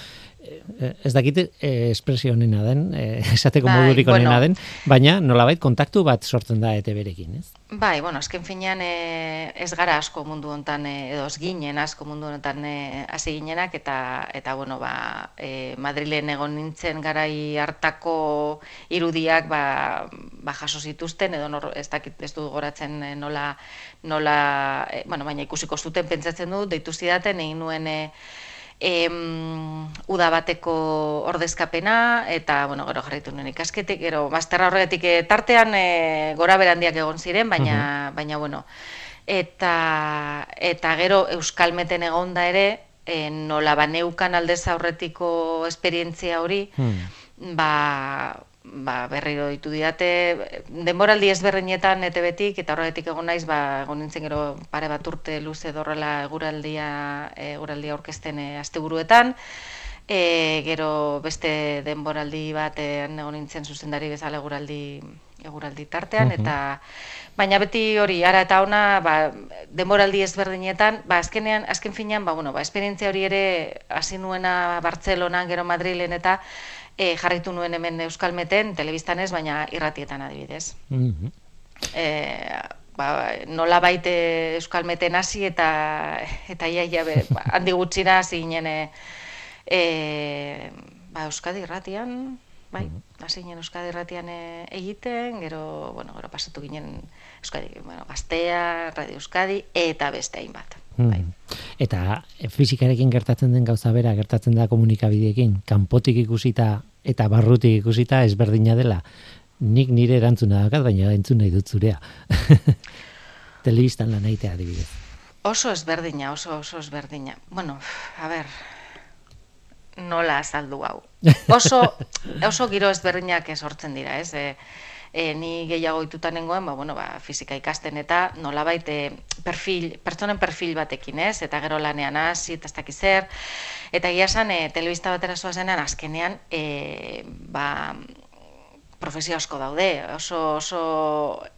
ez dakit eh, espresio honena den, eh, esateko bai, modurik honena den, baina nolabait kontaktu bat sortzen da ete berekin, ez?
Bai, bueno, azken finean eh, ez gara asko mundu hontan eh, edo ez ginen asko mundu hontan eh, hasi ginenak eta eta bueno, ba, eh, Madrilen egon nintzen garai hartako irudiak ba, ba jaso zituzten edo nor, ez dakit ez du goratzen eh, nola nola eh, bueno, baina ikusiko zuten pentsatzen du deitu zidaten egin nuen eh, em, uda bateko ordezkapena, eta, bueno, gero jarritu nuen ikasketik, gero, masterra horretik eh, tartean e, gora berandiak egon ziren, baina, baina bueno, eta, eta gero Euskalmeten egonda ere, e, nola baneukan aldez aurretiko esperientzia hori, hmm. ba, ba, berriro ditu diate, denboraldi ezberdinetan ete betik, eta horretik egon naiz, ba, egon nintzen gero pare bat urte luze dorrela eguraldia, eguraldia orkesten e, asteburuetan, e, gero beste denboraldi bat e, egon nintzen zuzendari bezala eguraldi, eguraldi tartean, eta baina beti hori, ara eta ona, ba, denboraldi ezberdinetan, ba, azkenean, azken finean, ba, bueno, ba, esperientzia hori ere hasi nuena Bartzelonan, gero Madrilen eta, e, jarritu nuen hemen Euskalmeten, telebistan ez, baina irratietan adibidez. Mm -hmm. e, ba, nola baite Euskalmeten hasi eta eta ia, ia be, ba, handi gutxira hasi ginen e, e, ba, Euskadi irratian, bai, mm hasi ginen Euskadi irratian e, egiten, gero, bueno, gero pasatu ginen Euskadi, bueno, Gaztea, Radio Euskadi, eta beste hainbat. Bai.
Hmm. Eta fizikarekin gertatzen den gauza bera, gertatzen da komunikabideekin, kanpotik ikusita eta barrutik ikusita ezberdina dela. Nik nire erantzuna dakat, baina entzun nahi dut zurea. Telebistan lan aitea adibidez.
Oso ezberdina, oso oso ezberdina. Bueno, a ber, nola azaldu hau. Oso, oso giro ezberdinak esortzen dira, ez? E, e, ni gehiago itutan nengoen, ba, bueno, ba, fizika ikasten eta nola baite perfil, pertsonen perfil batekin, ez? Eta gero lanean hasi eta ez dakiz zer. Eta egia esan, e, telebista batera zoazenean, azkenean, e, ba, profesio asko daude, oso, oso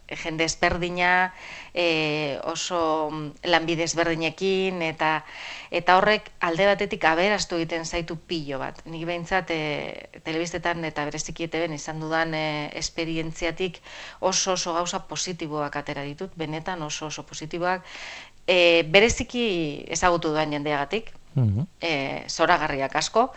jende ezberdina, e, oso lanbide ezberdinekin, eta eta horrek alde batetik aberastu egiten zaitu pilo bat. Nik behintzat e, telebistetan eta berezikieteben izan dudan e, esperientziatik oso oso gauza positiboak atera ditut, benetan oso oso positiboak, e, bereziki ezagutu duan jendeagatik, mm -hmm. e, zoragarriak asko,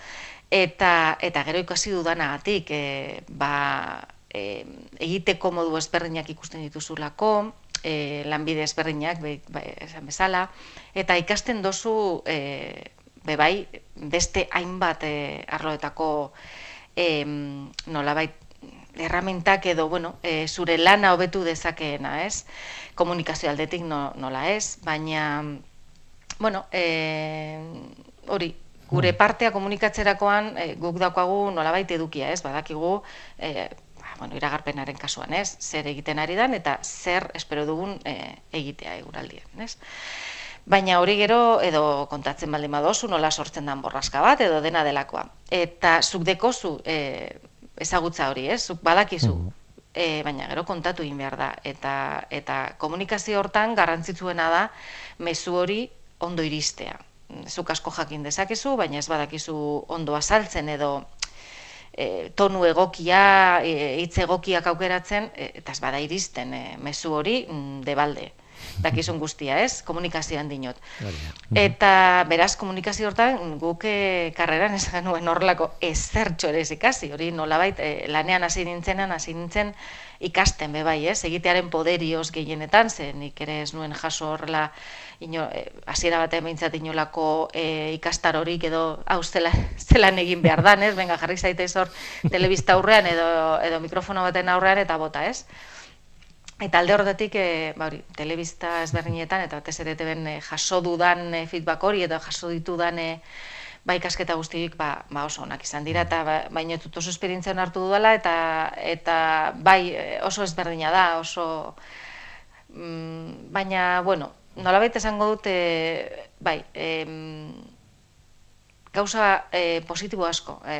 eta eta gero ikasi dudanagatik e, ba, e, egiteko modu ezberdinak ikusten dituzulako e, lanbide ezberdinak be, ba, esan bezala eta ikasten dozu e, be bai beste hainbat e, arloetako e, nolabait erramentak edo bueno, e, zure lana hobetu dezakeena, ez? Komunikazio aldetik no, nola ez, baina bueno, e, hori gure mm. partea komunikatzerakoan e, guk daukagu nolabait edukia, ez? Badakigu e, ba, bueno, iragarpenaren kasuan, ez? Zer egiten ari dan eta zer espero dugun e, egitea eguraldien, ez? Baina hori gero edo kontatzen baldin badozu nola sortzen dan borraska bat edo dena delakoa. Eta zuk dekozu e, ezagutza hori, ez? Zuk badakizu. Mm. E, baina gero kontatu egin behar da. Eta, eta komunikazio hortan garrantzitsuena da mezu hori ondo iristea zuk asko jakin dezakezu, baina ez badakizu ondo azaltzen edo e, tonu egokia, e, hitz egokiak aukeratzen, e, eta ez bada iristen e, mezu hori mm, debalde. Dakizun guztia, ez? Komunikazioan dinot. Eta beraz, komunikazio hortan guk e, karreran ez genuen horrelako ezertxo ere ikasi. Hori nolabait e, lanean hasi nintzenan, hasi nintzen ikasten be bai, ez? Egitearen poderioz gehienetan, zen nik ere ez nuen jaso horrela ino, e, hasiera batean behintzat inolako e, ikastar horik edo hau zela, zelan egin behar dan, ez? Venga, jarri zaite hor telebista aurrean edo, edo mikrofono baten aurrean eta bota, ez? Eta alde horretatik, e, ba hori, telebista ezberdinetan, eta batez ere teben e, jaso dudan e, feedback hori, edo jaso ditudan e, ba ikasketa guztiak ba, ba oso onak izan dira, eta ba, baina dut oso esperientzia hartu dudala, eta, eta bai oso ezberdina da, oso... Mm, baina, bueno, nolabait esango dute, bai, e, gauza e, positibo asko e,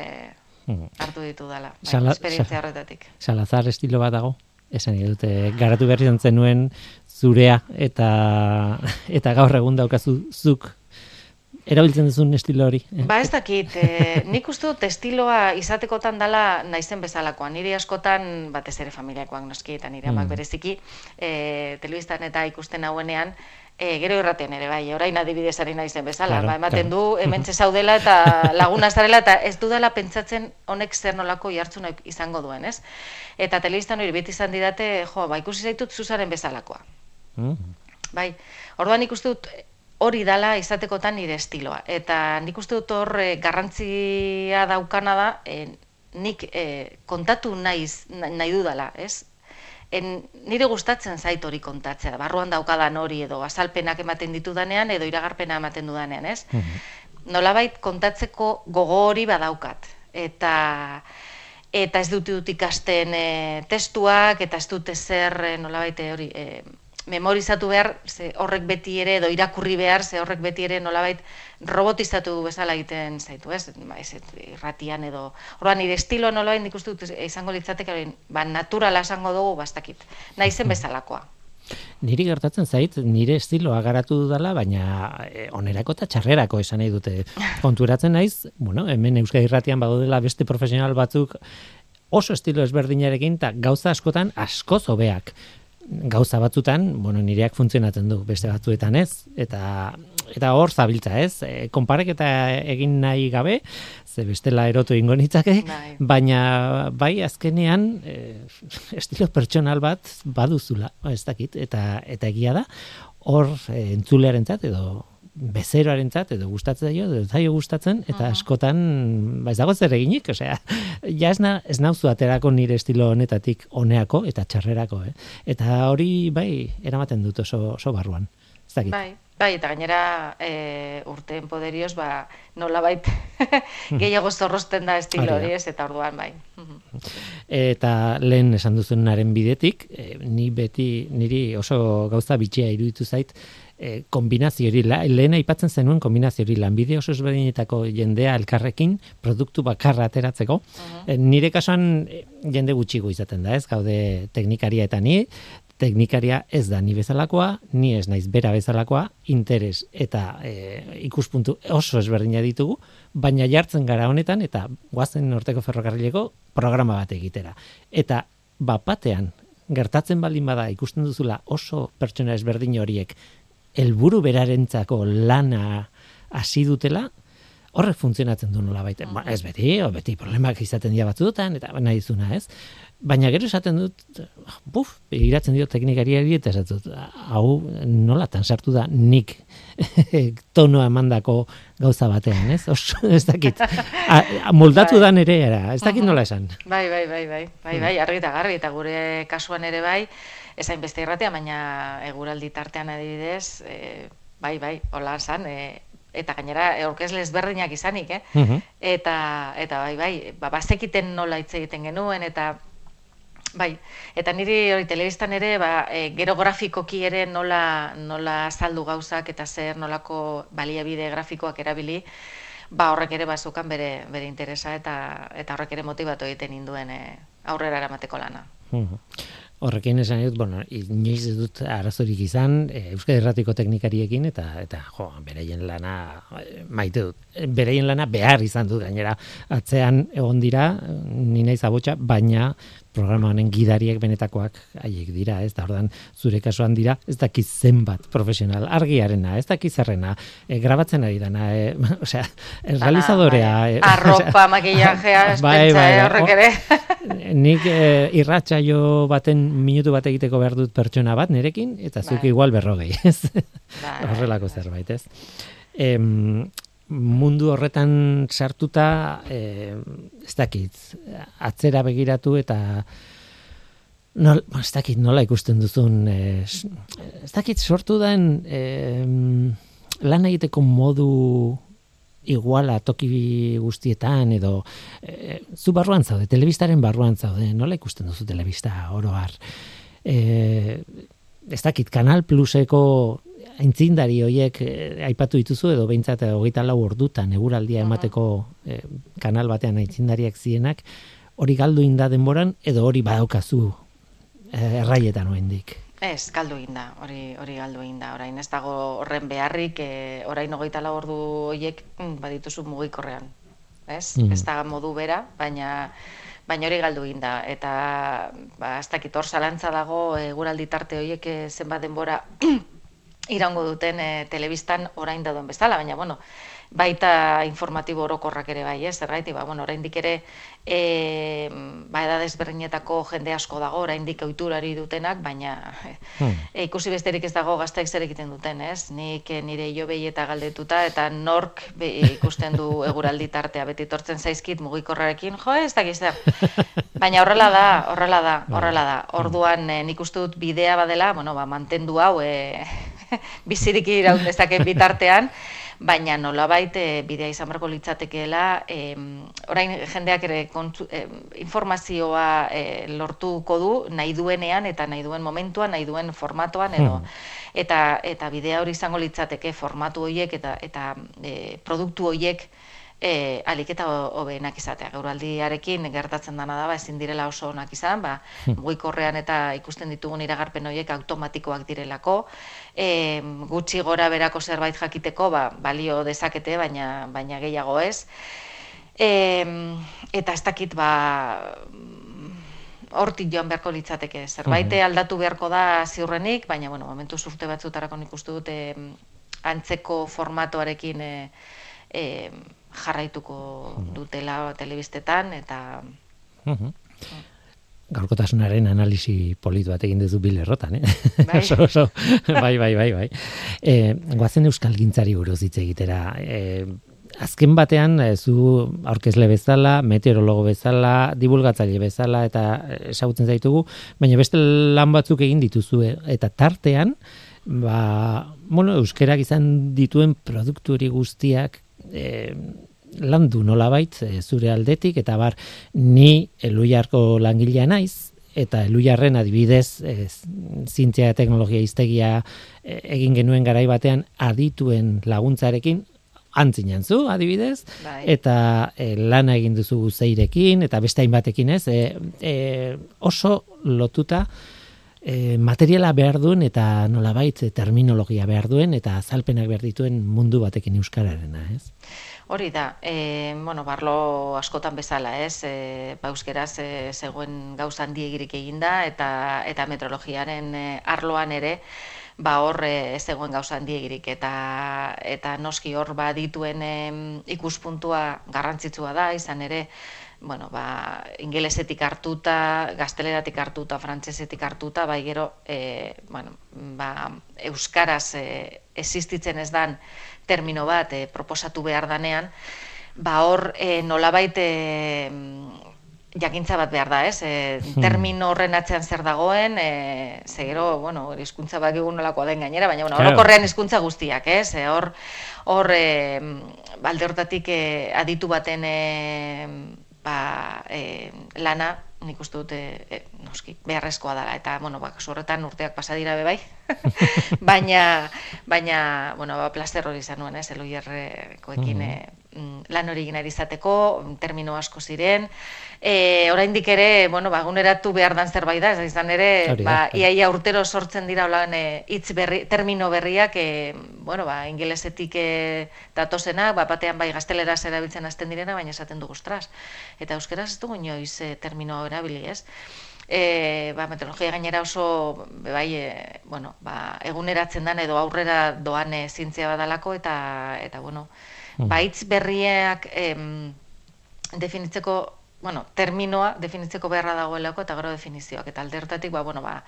hartu ditu dela, bai, Sala, esperientzia horretatik.
Salazar estilo bat dago? Esan dute, garatu berri zenuen zurea eta eta gaur egun daukazu zuk erabiltzen duzun estilo hori.
Eh? Ba ez dakit, e, nik uste dut estiloa izatekotan dala naizen bezalakoan. Nire askotan, batez ere familiakoak noski eta nire amak mm. bereziki, e, telebistan eta ikusten hauenean, E, gero irraten ere, bai, orain adibidez ari naizen bezala, ba, ematen du, hemen zaudela eta laguna zarela, eta ez dudala pentsatzen honek zer nolako jartzun izango duen, ez? Eta telebistan hori beti izan didate, jo, ba, ikusi zaitut zuzaren bezalakoa. Mm. Bai, orduan ikuste dut hori dala izatekotan nire estiloa. Eta nik uste dut hor e, garrantzia daukana da, e, nik e, kontatu naiz, nahi dudala, ez? En, nire gustatzen zait hori kontatzea, barruan daukadan hori edo azalpenak ematen ditudanean edo iragarpena ematen dudanean, ez? Mm Nolabait kontatzeko gogo hori badaukat. Eta eta ez dut dut ikasten e, testuak eta ez dute zer e, nolabait hori e, memorizatu behar, ze horrek beti ere, edo irakurri behar, ze horrek beti ere nolabait robotizatu bezala egiten zaitu, ez? Ba, ez irratian edo... Horban, nire estilo nolabait nik uste dut izango litzatek, ba, naturala esango dugu, bastakit. Naizen bezalakoa.
Niri gertatzen zait, nire estiloa garatu dudala, baina e, onerako eta txarrerako esan nahi dute. Konturatzen naiz, bueno, hemen Euskadi Irratian dela beste profesional batzuk oso estilo ezberdinarekin eta gauza askotan asko zobeak gauza batzutan, bueno, nireak funtzionatzen du, beste batzuetan ez, eta eta hor zabiltza ez, e, konpareketa egin nahi gabe, ze bestela erotu ingo nitzake, bai. baina bai azkenean e, estilo pertsonal bat baduzula, ez dakit, eta, eta egia da, hor e, entzulearen edo bezeroarentzat edo gustatzen zaio edo zaio gustatzen eta askotan ba ez dago zer eginik, osea, ja ez na ez nauzu aterako nire estilo honetatik oneako eta txarrerako, eh. Eta hori bai eramaten dut oso oso barruan. Ez dakit.
Bai. Bai, eta gainera e, urteen poderioz, ba, nola bait, gehiago zorrosten da estilo hori ez, eta orduan bai.
eta lehen esan duzunaren bidetik, e, ni beti, niri oso gauza bitxea iruditu zait, e, kombinazio hori, la, lehen aipatzen zenuen kombinazio hori, lanbide oso ezberdinetako jendea elkarrekin, produktu bakarra ateratzeko. E, nire kasuan e, jende gutxigo izaten da, ez, gaude teknikaria eta ni, teknikaria ez da ni bezalakoa, ni ez naiz bera bezalakoa, interes eta e, ikuspuntu oso ezberdina ditugu, baina jartzen gara honetan eta guazen norteko ferrokarrileko programa bat egitera. Eta bapatean gertatzen baldin bada ikusten duzula oso pertsona ezberdin horiek helburu berarentzako lana hasi dutela, horrek funtzionatzen du nola baita. Ba, ez beti, o beti problemak izaten dira batzuetan, eta nahi zuna, ez? Baina gero esaten dut, buf, iratzen dio teknikariari eta esatzen dut, hau nolatan sartu da nik tonoa emandako gauza batean, ez? Oso, ez dakit. A, moldatu bai. da nere era, ez dakit nola esan.
Bai, bai, bai, bai, bai, bai, argi eta garbi, eta gure kasuan ere bai, ezain beste irratea, baina eguraldi tartean adibidez, e, bai, bai, hola esan, e, eta gainera aurkezle ezberdinak izanik, eh? Mhm. Eta eta bai bai, ba bazekiten nola hitz egiten genuen eta bai, eta niri hori telebistan ere ba, e, gero grafikoki ere nola nola azaldu gauzak eta zer nolako baliabide grafikoak erabili, ba horrek ere bazukan bere bere interesa eta eta horrek ere motivatu egiten induen e, aurrera eramateko lana. Mhm.
Horrekin esan dut, bueno, inoiz dut arazorik izan, e, Euskal Erratiko teknikariekin, eta, eta jo, bereien lana e, maite dut. Bereien lana behar izan dut, gainera, atzean egon dira, nina izabotxa, baina programa honen gidariek benetakoak haiek dira, ez da ordan zure kasuan dira, ez daki zenbat profesional argiarena, ez daki zerrena, e, grabatzen ari dana, e, osea, realizadorea,
bai. e, arropa, makillajea, bai, bai, bai, horrek ere.
Nik e, irratsaio baten minutu bat egiteko behar dut pertsona bat nerekin eta zuk bai. igual berrogei, ez? Horrelako zerbait, ez? Em, mundu horretan sartuta eh, ez dakit atzera begiratu eta no, ez dakit nola ikusten duzun eh, ez dakit sortu den eh, lan egiteko modu iguala toki guztietan edo eh, zu barruan zaude, telebistaren barruan zaude, nola ikusten duzu telebista oroar. Eh, ez dakit, Kanal Pluseko aintzindari horiek eh, aipatu dituzu edo behintzat hogeita lau ordutan eguraldia emateko eh, kanal batean aintzindariak zienak hori galdu inda denboran edo hori badaukazu eh, erraietan oendik.
Ez, galdu inda, hori, hori galdu inda. Orain ez dago horren beharrik, e, orain hogeita lau ordu horiek mm, badituzu mugikorrean. Ez? Mm. ez da modu bera, baina baina hori galdu inda. Eta ba, ez dakit hor zalantza dago eguraldi tarte horiek zenbat denbora iraungo duten e, telebistan orain da duen bezala, baina bueno, baita informatibo orokorrak ere bai, ez? Zergaiti, ba bueno, oraindik ere eh ba edades berrinetako jende asko dago oraindik ohiturari dutenak, baina hmm. e, ikusi besterik ez dago gaztaik zer egiten duten, ez? Nik e, nire jobei eta galdetuta eta nork ikusten du eguraldi tartea beti tortzen zaizkit mugikorrarekin, jo, ez dakiz zer. Baina horrela da, horrela da, horrela da. Orduan e, nik uste dut bidea badela, bueno, ba mantendu hau e, bizirik iraun dezaken bitartean, baina nolabait e, bidea izan berko litzatekeela, e, orain jendeak ere kontzu, informazioa e, lortuko du nahi duenean eta nahi duen momentuan, nahi duen formatoan edo hmm. eta eta bidea hori izango litzateke formatu horiek eta eta e, produktu horiek e, alik eta hobeenak izatea. Gauraldiarekin gertatzen dana da, ba, ezin direla oso onak izan, ba, hmm. mugikorrean eta ikusten ditugun iragarpen horiek automatikoak direlako, e, gutxi gora berako zerbait jakiteko, ba, balio dezakete, baina, baina gehiago ez. E, eta ez dakit, ba, hortik joan beharko litzateke zerbait hmm. aldatu beharko da ziurrenik, baina bueno, momentu urte batzutarako nik uste dute antzeko formatoarekin e, e, jarraituko dutela telebistetan eta
uh Gaurkotasunaren analisi polit bat egin duzu bilerrotan, eh? Bai. bai, bai, bai, bai. E, guazen euskal gintzari buruz hitz egitera. E, azken batean, e, zu aurkezle bezala, meteorologo bezala, divulgatzaile bezala, eta esagutzen zaitugu, baina beste lan batzuk egin dituzu, eta tartean, ba, bueno, euskerak izan dituen produkturi guztiak e, landu nolabait e, zure aldetik eta bar ni eluiarko langilea naiz eta elujarren adibidez e, zintzia teknologia iztegia e, egin genuen garai batean adituen laguntzarekin antzinan zu, adibidez, bai. eta e, lana egin duzu zeirekin, eta beste hainbatekin ez, e, e, oso lotuta e, materiala behar duen, eta nolabait terminologia behar duen, eta azalpenak behar dituen mundu batekin euskararena, ez?
Hori da, e, bueno, barlo askotan bezala, ez, e, ba, euskeraz e, zegoen gauzan diegirik eginda, eta, eta metrologiaren e, arloan ere, ba hor ez zegoen gauza handiegirik. Eta eta noski hor ba dituen ikuspuntua garrantzitsua da izan ere bueno, ba, ingelesetik hartuta, gazteleratik hartuta, frantsesetik hartuta, bai gero, e, bueno, ba, euskaraz e, existitzen ez dan termino bat e, proposatu behar danean, ba hor e, nolabait e, jakintza bat behar da, ez? E, termino horren atzean zer dagoen, e, ze gero, bueno, hizkuntza egun nolakoa den gainera, baina, bueno, orokorrean hizkuntza guztiak, ez? E, hor, hor, e, balde hortatik e, aditu baten e, ba, e, lana, nik uste dute, e, noski, beharrezkoa dela, eta, bueno, bak, horretan urteak pasadira be bai, baina, baina, bueno, ba, plaster hori izan nuen, ez, eloierrekoekin, mm -hmm. Mm, lan hori egin izateko, termino asko ziren. E, oraindik ere, bueno, ba, guneratu behar dan zerbait da, ez izan ere, ba, iaia urtero sortzen dira holan e, hitz berri, termino berriak, e, bueno, ba, ingelesetik e, datosena, ba, batean bai gazteleraz erabiltzen hasten direna, baina esaten dugu ostras. Eta euskeraz ez dugu inoiz e, termino erabili, ez? E, ba, meteorologia gainera oso bai, e, bueno, ba, eguneratzen dan edo aurrera doan e, zientzia badalako eta eta bueno, Mm. baitz berriak em, definitzeko, bueno, terminoa definitzeko beharra dagoelako eta gero definizioak. Eta aldertatik, ba, bueno, ba,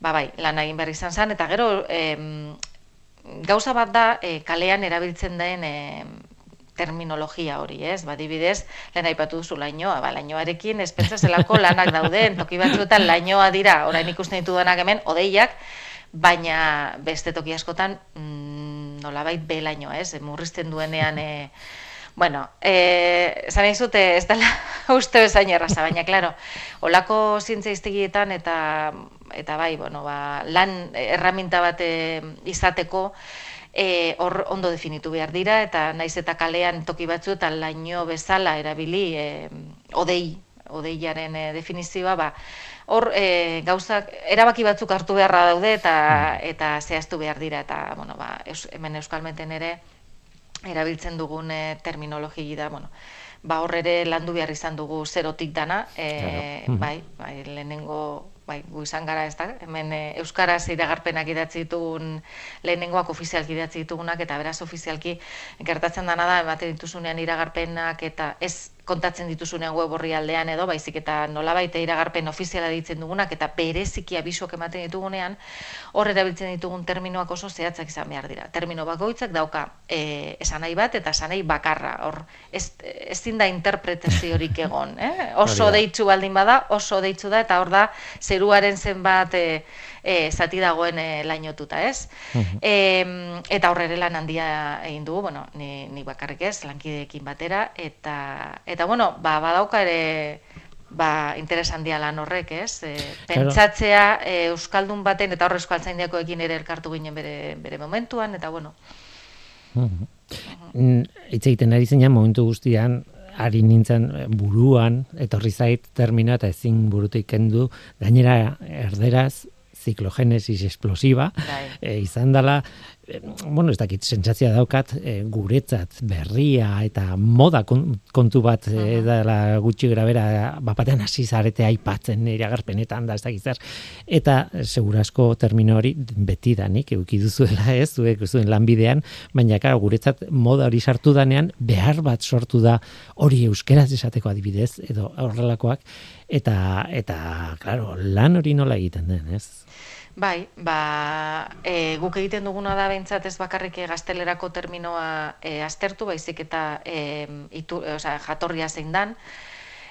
ba bai, lan egin behar izan zen, eta gero em, gauza bat da e, kalean erabiltzen den e, terminologia hori, ez? Ba, dibidez, lehen aipatu duzu lainoa, ba, lainoarekin espentsa zelako lanak dauden, toki batzuetan lainoa dira, orain ikusten ditu denak hemen, odeiak, baina beste toki askotan mm, nolabait belaino, ez? Murrizten duenean e, bueno, eh zan izute ez dela uste bezain erraza, baina claro, olako zientziaiztegietan eta eta bai, bueno, ba, lan erraminta bat izateko E, hor ondo definitu behar dira, eta naiz eta kalean toki batzu eta laino bezala erabili e, odei, odeiaren e, definizioa, ba, hor e, gauzak erabaki batzuk hartu beharra daude eta mm. eta zehaztu behar dira eta bueno ba hemen euskalmeten ere erabiltzen dugun e, terminologia da bueno ba hor ere landu behar izan dugu zerotik dana e, claro. bai bai lehenengo bai, izan gara ez da, hemen e, Euskaraz iragarpenak idatzi ditugun lehenengoak ofizialki idatzi ditugunak, eta beraz ofizialki gertatzen dana da, ematen dituzunean iragarpenak eta ez kontatzen dituzunean web horri aldean edo, baizik eta nolabait iragarpen ofiziala ditzen dugunak, eta bereziki abisuak ematen ditugunean, hor erabiltzen ditugun terminoak oso zehatzak izan behar dira. Termino bakoitzak dauka e, esan nahi bat eta esan nahi bakarra. Hor, ez, ez da interpretaziorik egon. Eh? Oso deitzu baldin bada, oso deitzu da, eta hor da, zeruaren zenbat e, e, zati dagoen e, lainotuta, ez? e, eta horre lan handia egin dugu, bueno, ni, ni bakarrik ez, lankideekin batera, eta, eta bueno, ba, badauka ere ba, interes handia lan horrek, ez? E, pentsatzea e, Euskaldun baten, eta horre Euskaltzaindiakoekin ere elkartu ginen bere, bere momentuan, eta bueno.
Itz egiten ari zeina momentu guztian, ari nintzen buruan, etorri zait termino eta ezin burutik kendu, gainera erderaz, ziklogenesis explosiva, e, izan dela, Eh, bueno, ez dakit sentsazioa daukat e, guretzat berria eta moda kontu bat e, dela gutxi grabera bapatean hasi zarete aipatzen iragarpenetan da ez dakit zer. Eta segurazko termino hori beti danik eduki duzuela ez zuek zuen lanbidean baina claro guretzat moda hori sartu danean behar bat sortu da hori euskeraz esateko adibidez edo horrelakoak. Eta eta claro lan hori nola egiten den ez
Bai, ba, e, guk egiten duguna da behintzat ez bakarrik gaztelerako terminoa e, aztertu, baizik eta e, itu, e, jatorria zein dan,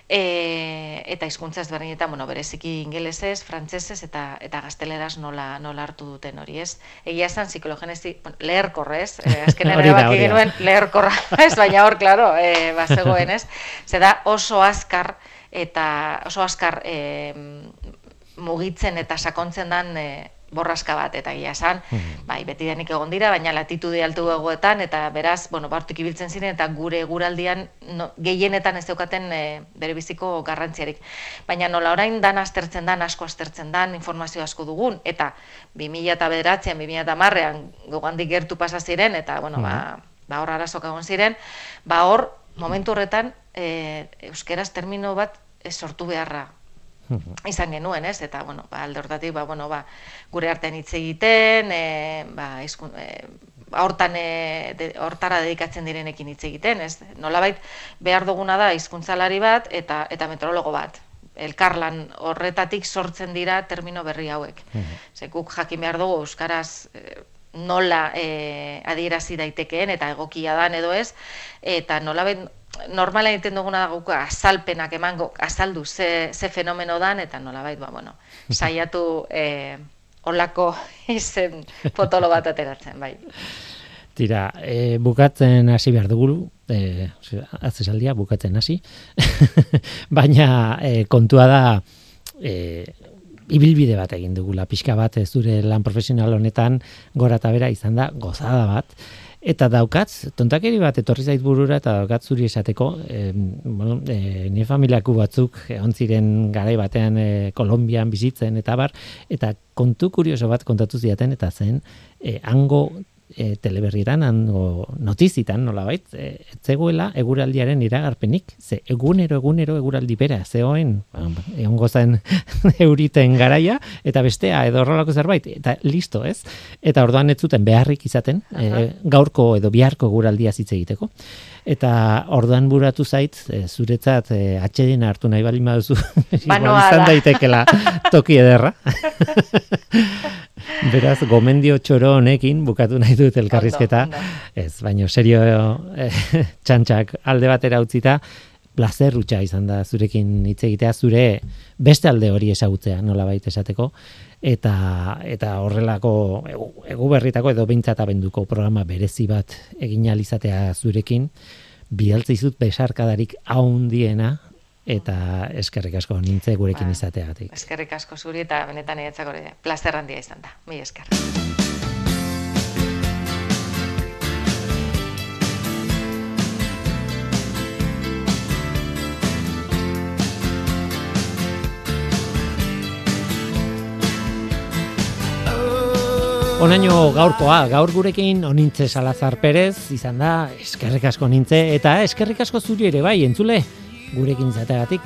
e, eta hizkuntza ezberdinetan, bueno, bereziki ingelesez, frantsesez eta eta gazteleraz nola nola hartu duten hori, ez? Egia esan psikologenezi, bueno, leherkorrez, e, azken ere baki genuen leherkorra, ez? Baina hor, claro, e, bazegoen, ez? Ze da oso azkar eta oso azkar e, mugitzen eta sakontzen dan e, borraska bat eta gila esan, hmm. bai, beti denik egon dira, baina latitude altu egoetan, eta beraz, bueno, bartuk ibiltzen ziren, eta gure guraldian no, gehienetan ez daukaten e, bere biziko garrantziarik. Baina nola orain dan aztertzen dan, asko aztertzen dan, informazio asko dugun, eta 2000 eta bederatzen, 2000 eta marrean, gogandik gertu pasa ziren, eta, bueno, ba, hmm. ba, hor arazok egon ziren, ba, hor, momentu horretan, e, euskeraz termino bat sortu beharra izan genuen, ez? Eta, bueno, ba, alde hortatik, ba, bueno, ba, gure artean hitz egiten, e, ba, izkun, e, hortan e, de, hortara dedikatzen direnekin hitz egiten, ez? Nolabait behar duguna da hizkuntzalari bat eta eta meteorologo bat. Elkarlan horretatik sortzen dira termino berri hauek. Zekuk jakin behar dugu euskaraz e, nola e, adierazi daitekeen eta egokia dan edo ez, eta nolabait normala egiten duguna da azalpenak emango azaldu ze, ze fenomeno dan eta nolabait ba bueno saiatu eh olako izen fotolo bat ateratzen bai.
Tira, e, bukatzen hasi behar dugu, e, atzesaldia, bukatzen hasi, baina e, kontua da, e, ibilbide bat egin dugula, pixka bat, ez zure lan profesional honetan, gora eta bera izan da, gozada bat, Eta daukatz, tontakeri bat etorri zait burura eta daukat zuri esateko, e, bueno, e, ni familiaku batzuk egon ziren garai batean e, Kolombian bizitzen eta bar, eta kontu kurioso bat kontatu ziaten eta zen, e, hango e, teleberriran, hango notizitan, nola bait, e, etzeguela eguraldiaren iragarpenik, ze egunero, egunero eguraldi bera, zehoen, ba, egon gozan euriten garaia, eta bestea, edo horrelako zerbait, eta listo, ez? Eta orduan ez zuten beharrik izaten, e, gaurko edo biharko eguraldia zitze egiteko. Eta orduan buratu zait, e, zuretzat e, atxedin hartu nahi bali maduzu, izan daitekela toki ederra. Beraz, gomendio txoro honekin bukatu nahi dut elkarrizketa. Ez, baino serio eh, txantxak alde batera utzita, placer utxa izan da zurekin hitz egitea, zure beste alde hori esagutzea, nola baita esateko, eta, eta horrelako egu, berritako edo behintzat abenduko programa berezi bat egin alizatea zurekin, bialtzizut besarkadarik haundiena eta eskerrik asko nintze gurekin ba, izateagatik.
Eskerrik asko zuri eta benetan eretzako plazer handia izan da. Mi esker.
Onaino gaurkoa, gaur gurekin onintze Salazar Perez, izan da, eskerrik asko nintze, eta eskerrik asko zuri ere bai, entzule, gurekin izateagatik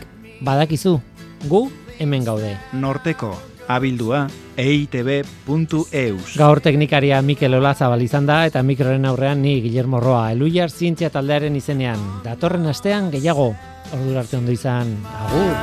badakizu gu hemen gaude.
Norteko abildua eitb.eus
Gaur teknikaria Mikel Olazabal izan da eta mikroren aurrean ni Guillermo Roa Eluiar zientzia taldearen izenean. Datorren astean gehiago ordu arte ondo izan. Agur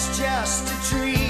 it's just a dream.